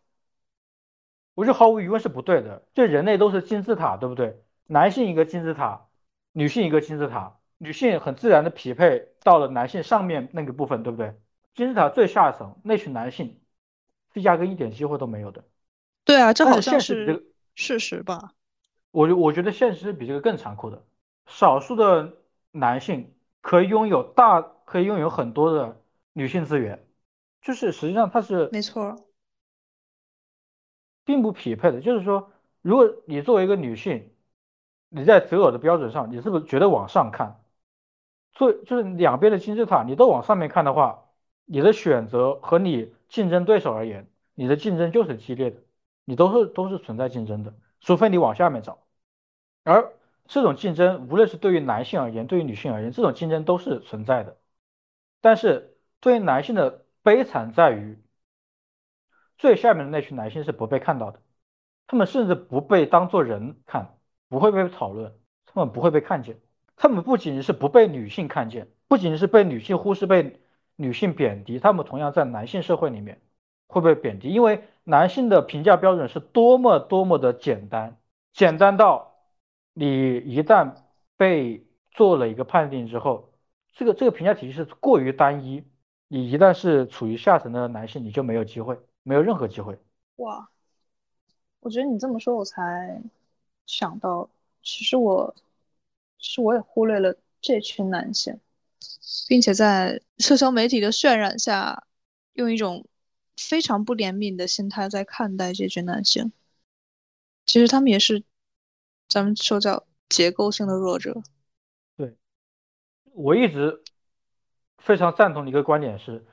我觉得毫无疑问是不对的。这人类都是金字塔，对不对？男性一个金字塔，女性一个金字塔，女性很自然的匹配到了男性上面那个部分，对不对？金字塔最下层那群男性是压根一点机会都没有的。对啊，这好像是事实吧？我我觉得现实是比这个更残酷的。少数的男性可以拥有大，可以拥有很多的女性资源，就是实际上它是没错。并不匹配的，就是说，如果你作为一个女性，你在择偶的标准上，你是不是觉得往上看？做就是两边的金字塔，你都往上面看的话，你的选择和你竞争对手而言，你的竞争就是激烈的，你都是都是存在竞争的，除非你往下面找。而这种竞争，无论是对于男性而言，对于女性而言，这种竞争都是存在的。但是对于男性的悲惨在于。最下面的那群男性是不被看到的，他们甚至不被当做人看，不会被讨论，他们不会被看见。他们不仅是不被女性看见，不仅是被女性忽视、被女性贬低，他们同样在男性社会里面会被贬低，因为男性的评价标准是多么多么的简单，简单到你一旦被做了一个判定之后，这个这个评价体系是过于单一，你一旦是处于下层的男性，你就没有机会。没有任何机会。哇，我觉得你这么说，我才想到，其实我，是我也忽略了这群男性，并且在社交媒体的渲染下，用一种非常不怜悯的心态在看待这群男性。其实他们也是，咱们说叫结构性的弱者。对，我一直非常赞同的一个观点是，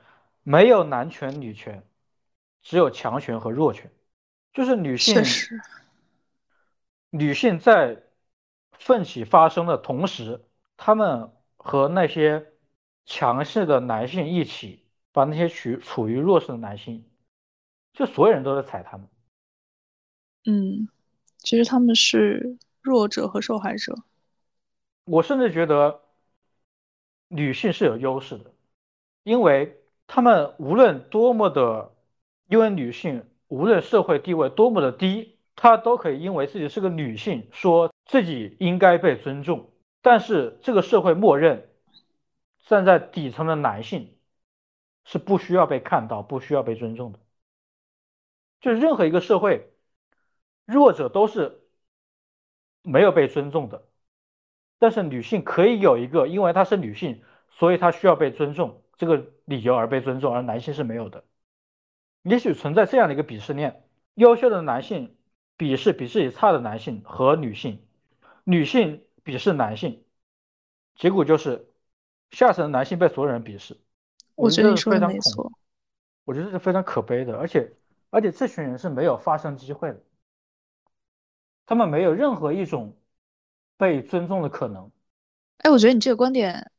没有男权女权。只有强权和弱权，就是女性，女性在奋起发声的同时，她们和那些强势的男性一起，把那些处处于弱势的男性，就所有人都在踩他们。嗯，其实他们是弱者和受害者。我甚至觉得女性是有优势的，因为她们无论多么的。因为女性无论社会地位多么的低，她都可以因为自己是个女性，说自己应该被尊重。但是这个社会默认，站在底层的男性是不需要被看到、不需要被尊重的。就是任何一个社会，弱者都是没有被尊重的。但是女性可以有一个，因为她是女性，所以她需要被尊重这个理由而被尊重，而男性是没有的。也许存在这样的一个鄙视链：优秀的男性鄙视比自己差的男性和女性，女性鄙视男性，结果就是下层的男性被所有人鄙视。我觉得是非常恐，没错。我觉得这是非常可悲的，而且而且这群人是没有发声机会的，他们没有任何一种被尊重的可能。哎，我觉得你这个观点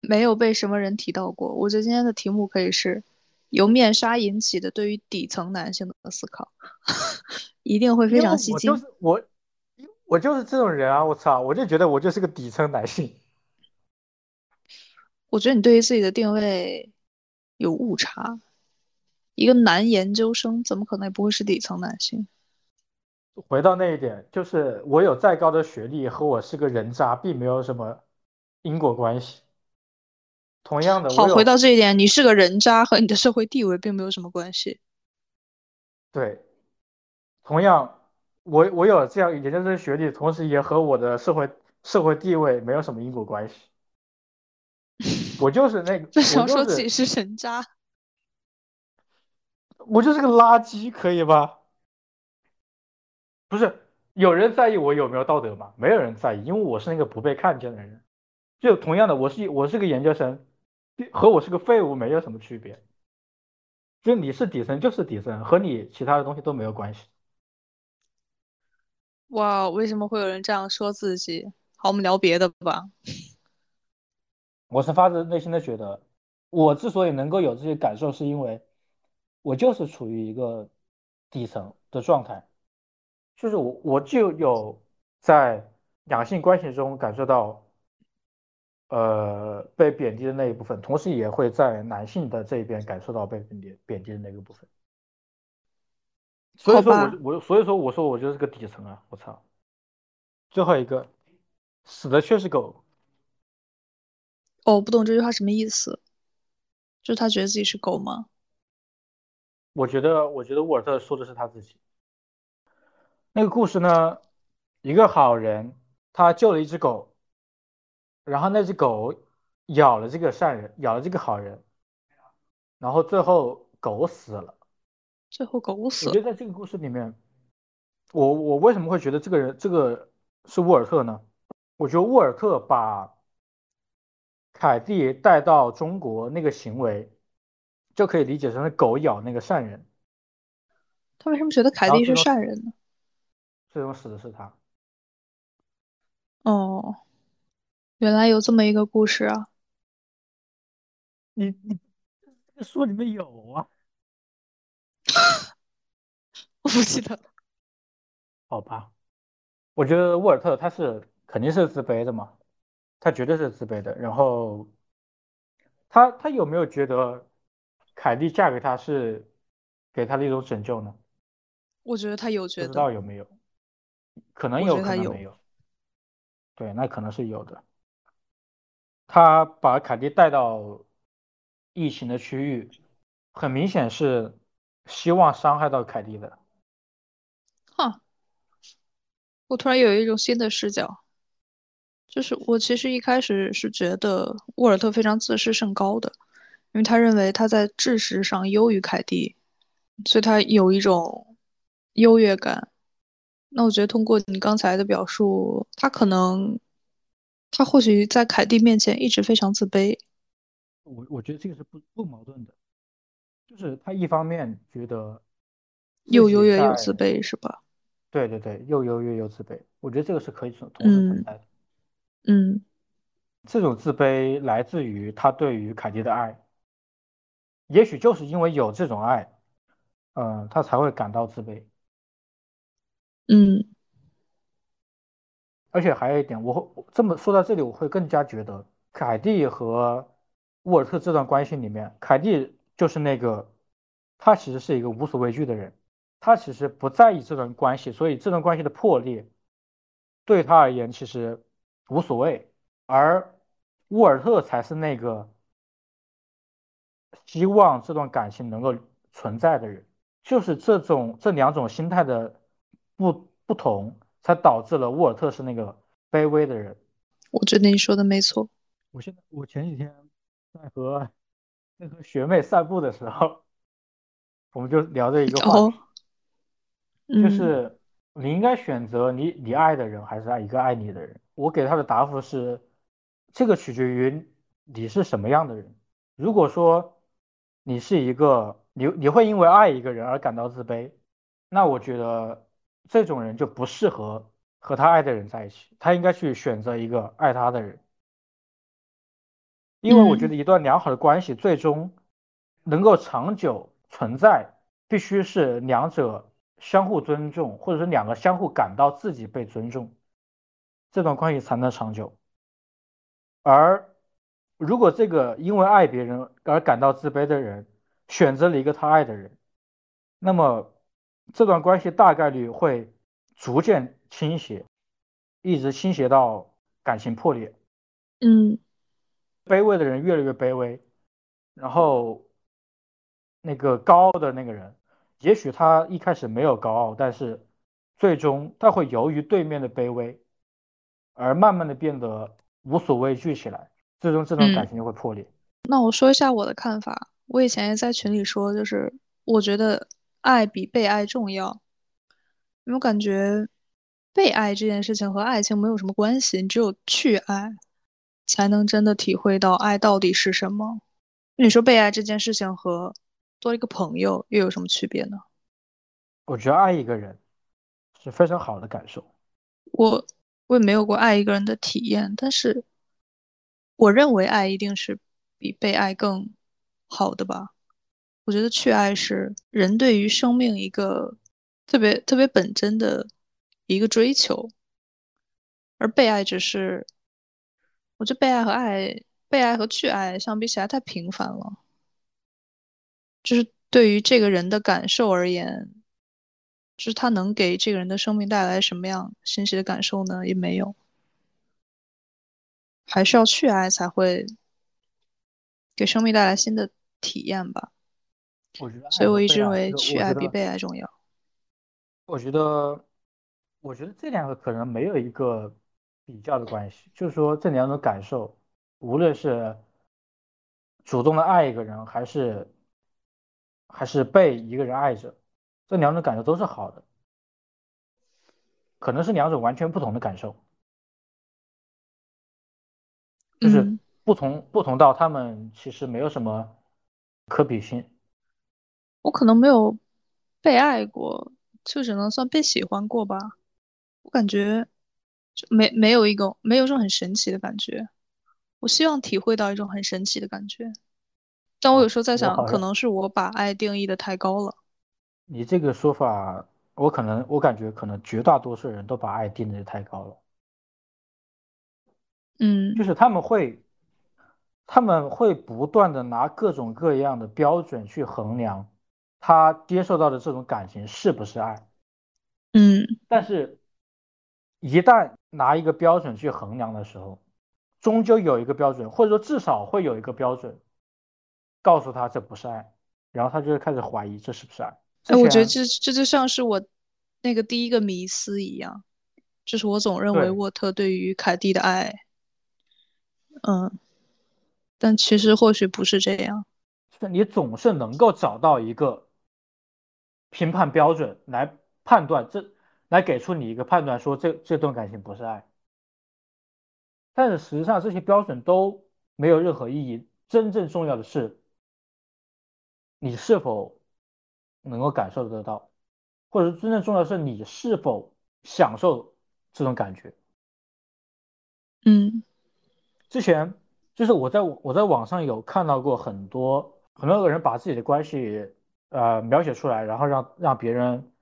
没有被什么人提到过。我觉得今天的题目可以是由面纱引起的对于底层男性的思考，[LAUGHS] 一定会非常吸我就睛。是我，我就是这种人啊！我操，我就觉得我就是个底层男性。[LAUGHS] 我觉得你对于自己的定位有误差。一个男研究生怎么可能也不会是底层男性？回到那一点，就是我有再高的学历和我是个人渣并没有什么因果关系。同样的，好，回到这一点，你是个人渣和你的社会地位并没有什么关系。对，同样我我有这样研究生学历，同时也和我的社会社会地位没有什么因果关系。我就是那个，[LAUGHS] 为我什么说自己是人渣？我就是个垃圾，可以吧？不是有人在意我有没有道德吗？没有人在意，因为我是那个不被看见的人。就同样的，我是我是个研究生，和我是个废物没有什么区别。就你是底层就是底层，和你其他的东西都没有关系。哇，为什么会有人这样说自己？好，我们聊别的吧。我是发自内心的觉得，我之所以能够有这些感受，是因为我就是处于一个底层的状态，就是我我就有在两性关系中感受到，呃，被贬低的那一部分，同时也会在男性的这一边感受到被贬低贬低的那个部分。所以说我我所以说我说我就是个底层啊，我操！最后一个，死的却是狗。哦，我不懂这句话什么意思，就是他觉得自己是狗吗？我觉得我觉得沃尔特说的是他自己。那个故事呢，一个好人他救了一只狗，然后那只狗咬了这个善人，咬了这个好人，然后最后狗死了。最后狗死了。我觉得在这个故事里面，我我为什么会觉得这个人这个是沃尔特呢？我觉得沃尔特把凯蒂带到中国那个行为，就可以理解成是狗咬那个善人，他为什么觉得凯蒂是善人呢？最终死的是他。哦，原来有这么一个故事啊！你你这个书里面有啊？[LAUGHS] 我不记得了。好吧，我觉得沃尔特他是肯定是自卑的嘛，他绝对是自卑的。然后他他有没有觉得凯蒂嫁给他是给他的一种拯救呢？我觉得他有觉得不知，道有没有，可能有可能没有。对，那可能是有的。他把凯蒂带到疫情的区域，很明显是希望伤害到凯蒂的。哈，我突然有一种新的视角，就是我其实一开始是觉得沃尔特非常自视甚高的，因为他认为他在知识上优于凯蒂，所以他有一种优越感。那我觉得通过你刚才的表述，他可能，他或许在凯蒂面前一直非常自卑。我我觉得这个是不不矛盾的，就是他一方面觉得又优越又自，卑，是吧？对对对，又优越又自卑，我觉得这个是可以存同时存嗯在的。嗯，这种自卑来自于他对于凯蒂的爱，也许就是因为有这种爱，嗯、他才会感到自卑。嗯，而且还有一点，我会这么说到这里，我会更加觉得凯蒂和沃尔特这段关系里面，凯蒂就是那个他其实是一个无所畏惧的人，他其实不在意这段关系，所以这段关系的破裂对他而言其实无所谓，而沃尔特才是那个希望这段感情能够存在的人，就是这种这两种心态的不不同，才导致了沃尔特是那个卑微的人。我觉得你说的没错。我现在我前几天在和在和学妹散步的时候，我们就聊这一个话哦，题，就嗯是你应该选择你你爱的人，还是爱一个爱你的人？我给他的答复是，这个取决于你是什么样的人。如果说你是一个你你会因为爱一个人而感到自卑，那我觉得这种人就不适合和他爱的人在一起，他应该去选择一个爱他的人。因为我觉嗯得一段良好的关系最终能够长久存在，必须是两者相互尊重，或者是两个相互感到自己被尊重，这段关系才能长久。而如果这个因为爱别人而感到自卑的人选择了一个他爱的人，那么这段关系大概率会逐渐倾斜，一直倾斜到感情破裂。嗯卑微的人越来越卑微，然后那个高傲的那个人，也许他一开始没有高傲，但是最终他会由于对面的卑微，而慢慢的变得无所畏惧起来，最终这段感嗯。情就会破裂。那我说一下我的看法。我以前也在群里说，就是我觉得爱比被爱重要，因为我感觉被爱这件事情和爱情没有什么关系，你只有去爱，才能真的体会到爱到底是什么。你说被爱这件事情和多一个朋友又有什么区别呢？我觉得爱一个人是非常好的感受。我我也没有过爱一个人的体验，但是我认为爱一定是比被爱更好的吧。我觉得去爱是人对于生命一个特别特别本真的一个追求，而被爱只是，我觉得被爱和爱，被爱和去爱相比起来太平凡了。就是对于这个人的感受而言，就是他能给这个人的生命带来什么样欣喜的感受呢？也没有，还是要去爱才会给生命带来新的体验吧。我觉得所以我一直认为就去爱比被爱重要。我觉得，我觉得这两个可能没有一个比较的关系，就是说这两种感受，无论是主动的爱一个人，还是还是被一个人爱着，这两种感受都是好的，可能是两种完全不同的感受，就是嗯。不同不同到他们其实没有什么可比性。我可能没有被爱过，就只能算被喜欢过吧。我感觉就没没有一种没有一种很神奇的感觉。我希望体会到一种很神奇的感觉，但我有啊，时候在想，可能是我把爱定义的太高了。你这个说法，我可能我感觉可能绝大多数人都把爱定的太高了，嗯就嗯是他们会他们会不断的拿各种各样的标准去衡量他接受到的这种感情是不是爱，嗯但是，一旦拿一个标准去衡量的时候，终究有一个标准，或者说至少会有一个标准告诉他这不是爱，然后他就会开始怀疑这是不是爱。哎，我觉得这这就像是我那个第一个迷思一样，就是我总认为，沃特对于凯蒂的爱，嗯，但其实或许不是这样。是你总是能够找到一个评判标准来判断这，来给出你一个判断，说这这段感情不是爱。但是实际上这些标准都没有任何意义，真正重要的是你是否能够感受得到，或者真正重要的是你是否享受这种感觉。嗯之前就是我在我在网上有看到过很多很多个人把自己的关系呃描写出来，然后让让别人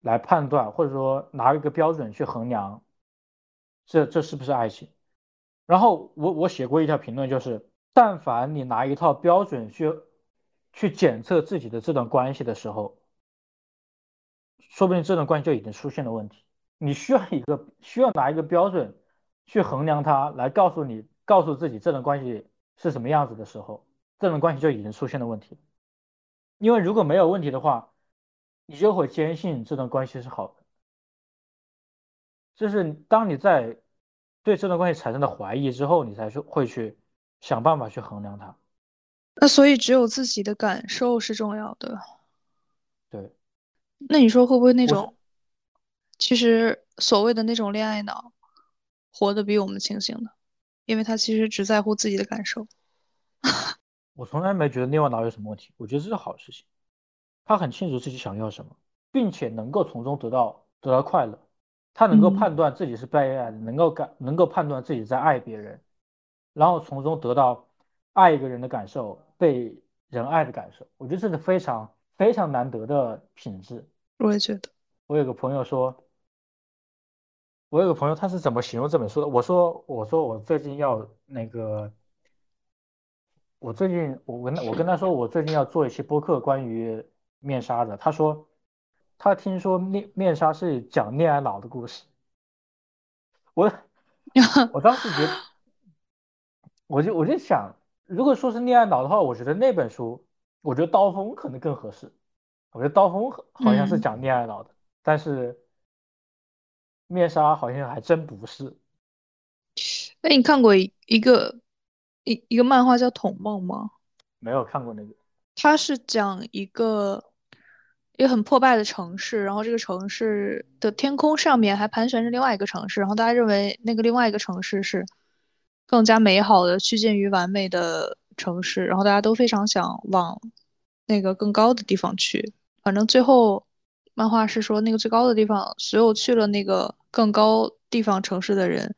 来判断，或者说拿一个标准去衡量这这是不是爱情。然后我我写过一条评论，就是但凡你拿一套标准去去检测自己的这段关系的时候，说不定这段关系就已经出现了问题。你需要一个需要拿一个标准去衡量它，来告诉你告诉自己这段关系是什么样子的时候，这段关系就已经出现了问题。因为如果没有问题的话，你就会坚信这段关系是好的。就是当你在对这段关系产生了怀疑之后，你才是会去想办法去衡量它。那所以只有自己的感受是重要的。对那你说会不会那种，其实所谓的那种恋爱脑，活得比我们清醒的？因为他其实只在乎自己的感受。我从来没觉得恋爱脑有什么问题，我觉得这是好事情。他很清楚自己想要什么，并且能够从中得到得到快乐。他能够嗯，判断自己是被爱的，能够感能够判断自己在爱别人，然后从中得到爱一个人的感受，被人爱的感受。我觉得这是非常非常难得的品质。我也觉得。我有个朋友说，我有个朋友他是怎么形容这本书的？我说我说我最近要那个。我最近我我跟他说我最近要做一期播客关于面纱的，他说他听说面面纱是讲恋爱脑的故事，我 [LAUGHS] 我当时觉得我就我就想，如果说是恋爱脑的话，我觉得那本书，我觉得刀锋可能更合适，我觉得刀锋好好像是嗯，讲恋爱脑的，但是面纱好像还真不是，哎，你看过一一个一一个漫画叫《童梦》吗？没有看过那个，它是讲一个一个很破败的城市，然后这个城市的天空上面还盘旋着另外一个城市，然后大家认为那个另外一个城市是更加美好的、趋近于完美的城市，然后大家都非常想往那个更高的地方去。反正最后漫画是说，那个最高的地方，所有去了那个更高地方城市的人，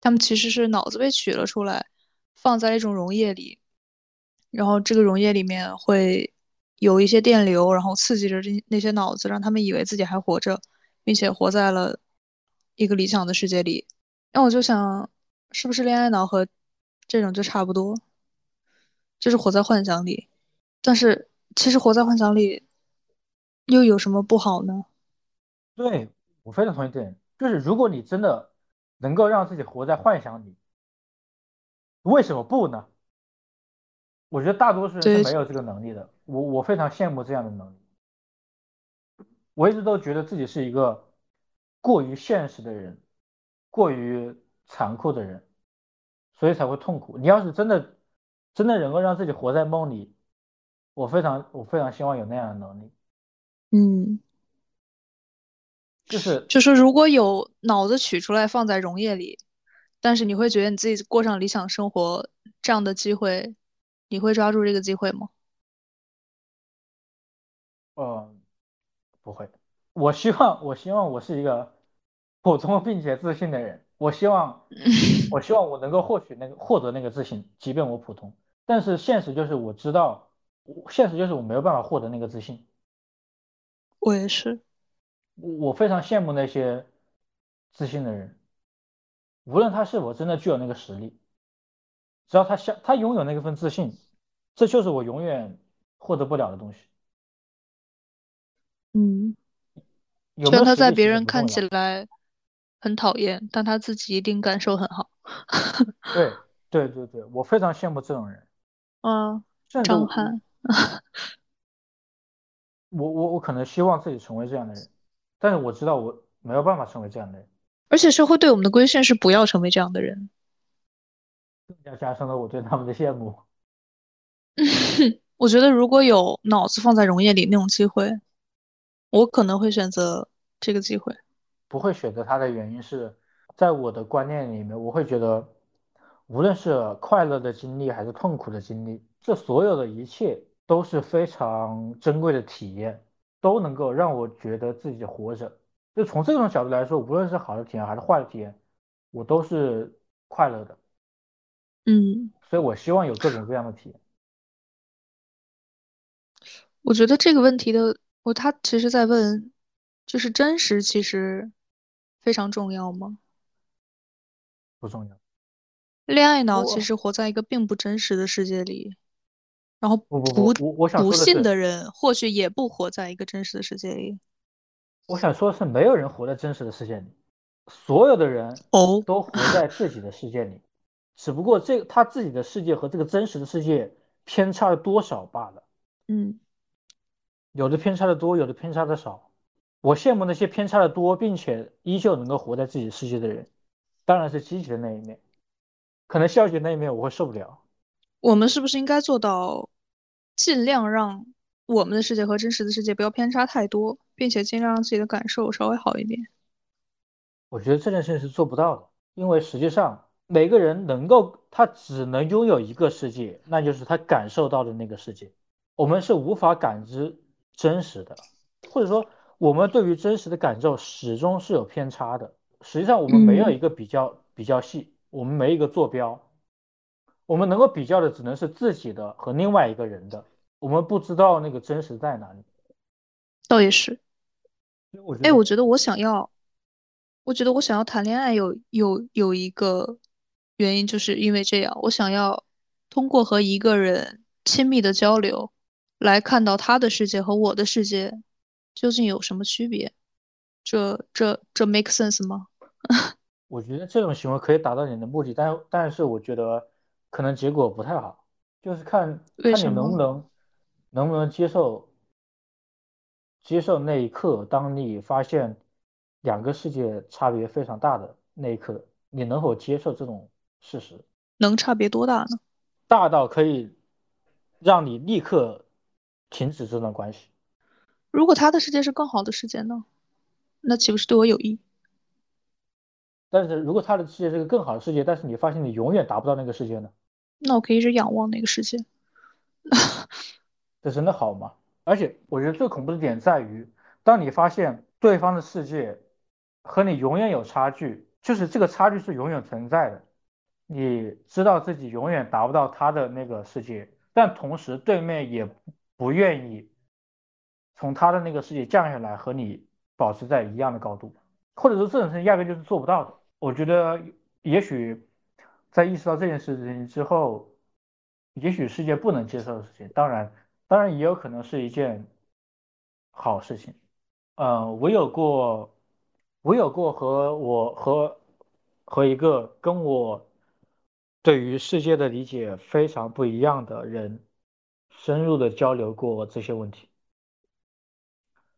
他们其实是脑子被取了出来，放在一种溶液里。然后这个溶液里面会有一些电流，然后刺激着这那些脑子，让他们以为自己还活着，并且活在了一个理想的世界里。那我就想，是不是恋爱脑和这种就差不多，就是活在幻想里？但是其实活在幻想里又有什么不好呢？对，我非常同意这点，就是如果你真的能够让自己活在幻想里，为什么不呢？我觉得大多数人是，没有这个能力的，我我非常羡慕这样的能力。我一直都觉得自己是一个过于现实的人，过于残酷的人，所以才会痛苦。你要是真的真的能够让自己活在梦里，我非常我非常希望有那样的能力。嗯，就是就是如果有脑子取出来放在溶液里，但是你会觉得你自己过上理想生活这样的机会，你会抓住这个机会吗？呃不会，我希望我希望我是一个普通并且自信的人。我希望 [LAUGHS] 我希望我能够获取那个获得那个自信，即便我普通。但是现实就是我知道，现实就是我没有办法获得那个自信。我也是，我我非常羡慕那些自信的人，无论他是否真的具有那个实力，只要他相他拥有那份自信，这就是我永远获得不了的东西。嗯，有虽然他在别人看。起来很讨厌，但他自己一定感受很好。对对对对，我非常羡慕这种人，啊，张翰，[LAUGHS] 我我我可能希望自己成为这样的人，但是我知道我没有办法成为这样的人，而且社会对我们的规训是不要成为这样的人。更加加深了我对他们的羡慕。[LAUGHS] 我觉得如果有脑子放在溶液里那种机会，我可能会选择这个机会。不会选择它的原因是在我的观念里面，我会觉得，无论是快乐的经历还是痛苦的经历，这所有的一切都是非常珍贵的体验，都能够让我觉得自己活着。就从这种角度来说，无论是好的体验还是坏的体验，我都是快乐的。嗯，所以我希望有各种各样的体验，我觉得这个问题的，我他其实在问，就是真实其实非常重要吗？不重要。恋爱脑其实活在一个并不真实的世界里，然后不不不不，我我想不信说的是，的人或许也不活在一个真实的世界里。我想说的是，没有人活在真实的世界里，所有的人哦，都活在自己的世界里，只不过这他自己的世界和这个真实的世界偏差了多少罢了，嗯，有的偏差的多，有的偏差的少。我羡慕那些偏差的多，并且依旧能够活在自己世界的人，当然是积极的那一面，可能消极的那一面我会受不了。我们是不是应该做到尽量让我们的世界和真实的世界不要偏差太多，并且尽量让自己的感受稍微好一点。我觉得这件事情是做不到的，因为实际上每个人能够，他只能拥有一个世界，那就是他感受到的那个世界。我们是无法感知真实的，或者说我们对于真实的感受始终是有偏差的。实际上我们没有一个比较比较细，我们没一个坐标，我们能够比较的只能是自己的和另外一个人的。我们不知道那个真实在哪里，倒也是。哎，我觉得我想要，我觉得我想要谈恋爱有有有一个原因，就是因为这样，我想要通过和一个人亲密的交流，来看到他的世界和我的世界究竟有什么区别。这这这 make sense 吗？[LAUGHS] 我觉得这种行为可以达到你的目的，但但是我觉得可能结果不太好，就是看看你能不能。能不能接受接受那一刻，当你发现两个世界差别非常大的那一刻，你能否接受这种事实？能差别多大呢？大到可以让你立刻停止这段关系。如果他的世界是更好的世界呢？那岂不是对我有益？但是如果他的世界是个更好的世界，但是你发现你永远达不到那个世界呢？那我可以一直仰望那个世界。这真的好吗？而且我觉得最恐怖的点在于，当你发现对方的世界和你永远有差距，就是这个差距是永远存在的，你知道自己永远达不到他的那个世界，但同时对面也不愿意从他的那个世界降下来和你保持在一样的高度，或者说这种事情压根就是做不到的。我觉得也许在意识到这件事情之后，也许世界不能接受的事情。当然。当然也有可能是一件好事情，嗯，我有过，我有过和我和和一个跟我对于世界的理解非常不一样的人深入的交流过这些问题，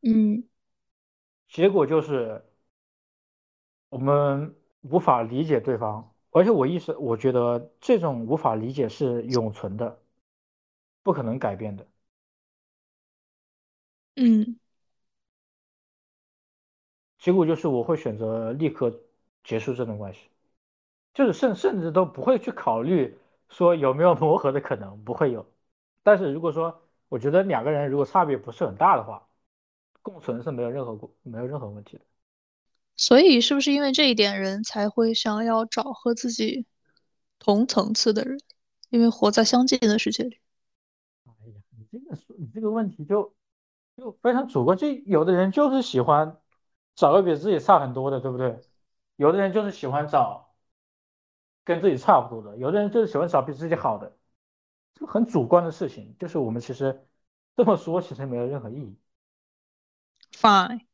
嗯，结果就是我们无法理解对方，而且我意识我觉得这种无法理解是永存的，不可能改变的。嗯，结果就是我会选择立刻结束这段关系，就是甚甚至都不会去考虑说有没有磨合的可能，不会有。但是如果说我觉得两个人如果差别不是很大的话，共存是没有任何没有任何问题的。所以是不是因为这一点人才会想要找和自己同层次的人，因为活在相近的世界里？哎呀，你这个说你这个问题就。就非常主观，就有的人就是喜欢找个比自己差很多的，对不对？有的人就是喜欢找跟自己差不多的，有的人就是喜欢找比自己好的，这个很主观的事情。就是我们其实这么说，其实没有任何意义。Fine，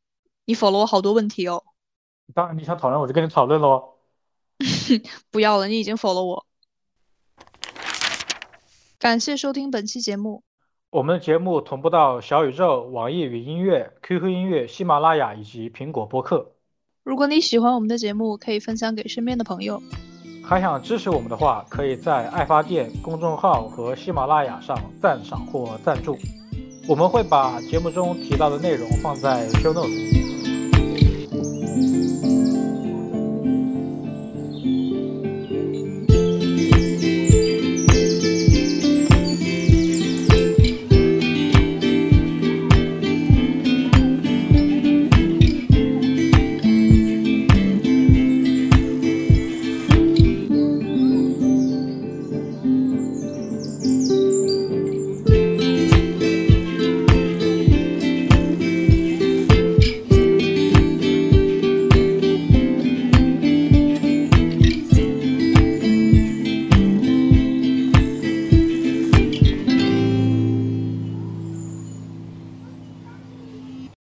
你否了我好多问题哦。当然，你想讨论，我就跟你讨论喽。[LAUGHS] 不要了，你已经否了我。感谢收听本期节目。我们的节目同步到小宇宙、网易云音乐、QQ 音乐、喜马拉雅以及苹果播客。如果你喜欢我们的节目，可以分享给身边的朋友。还想支持我们的话，可以在爱发电公众号和喜马拉雅上赞赏或赞助。我们会把节目中提到的内容放在 show notes。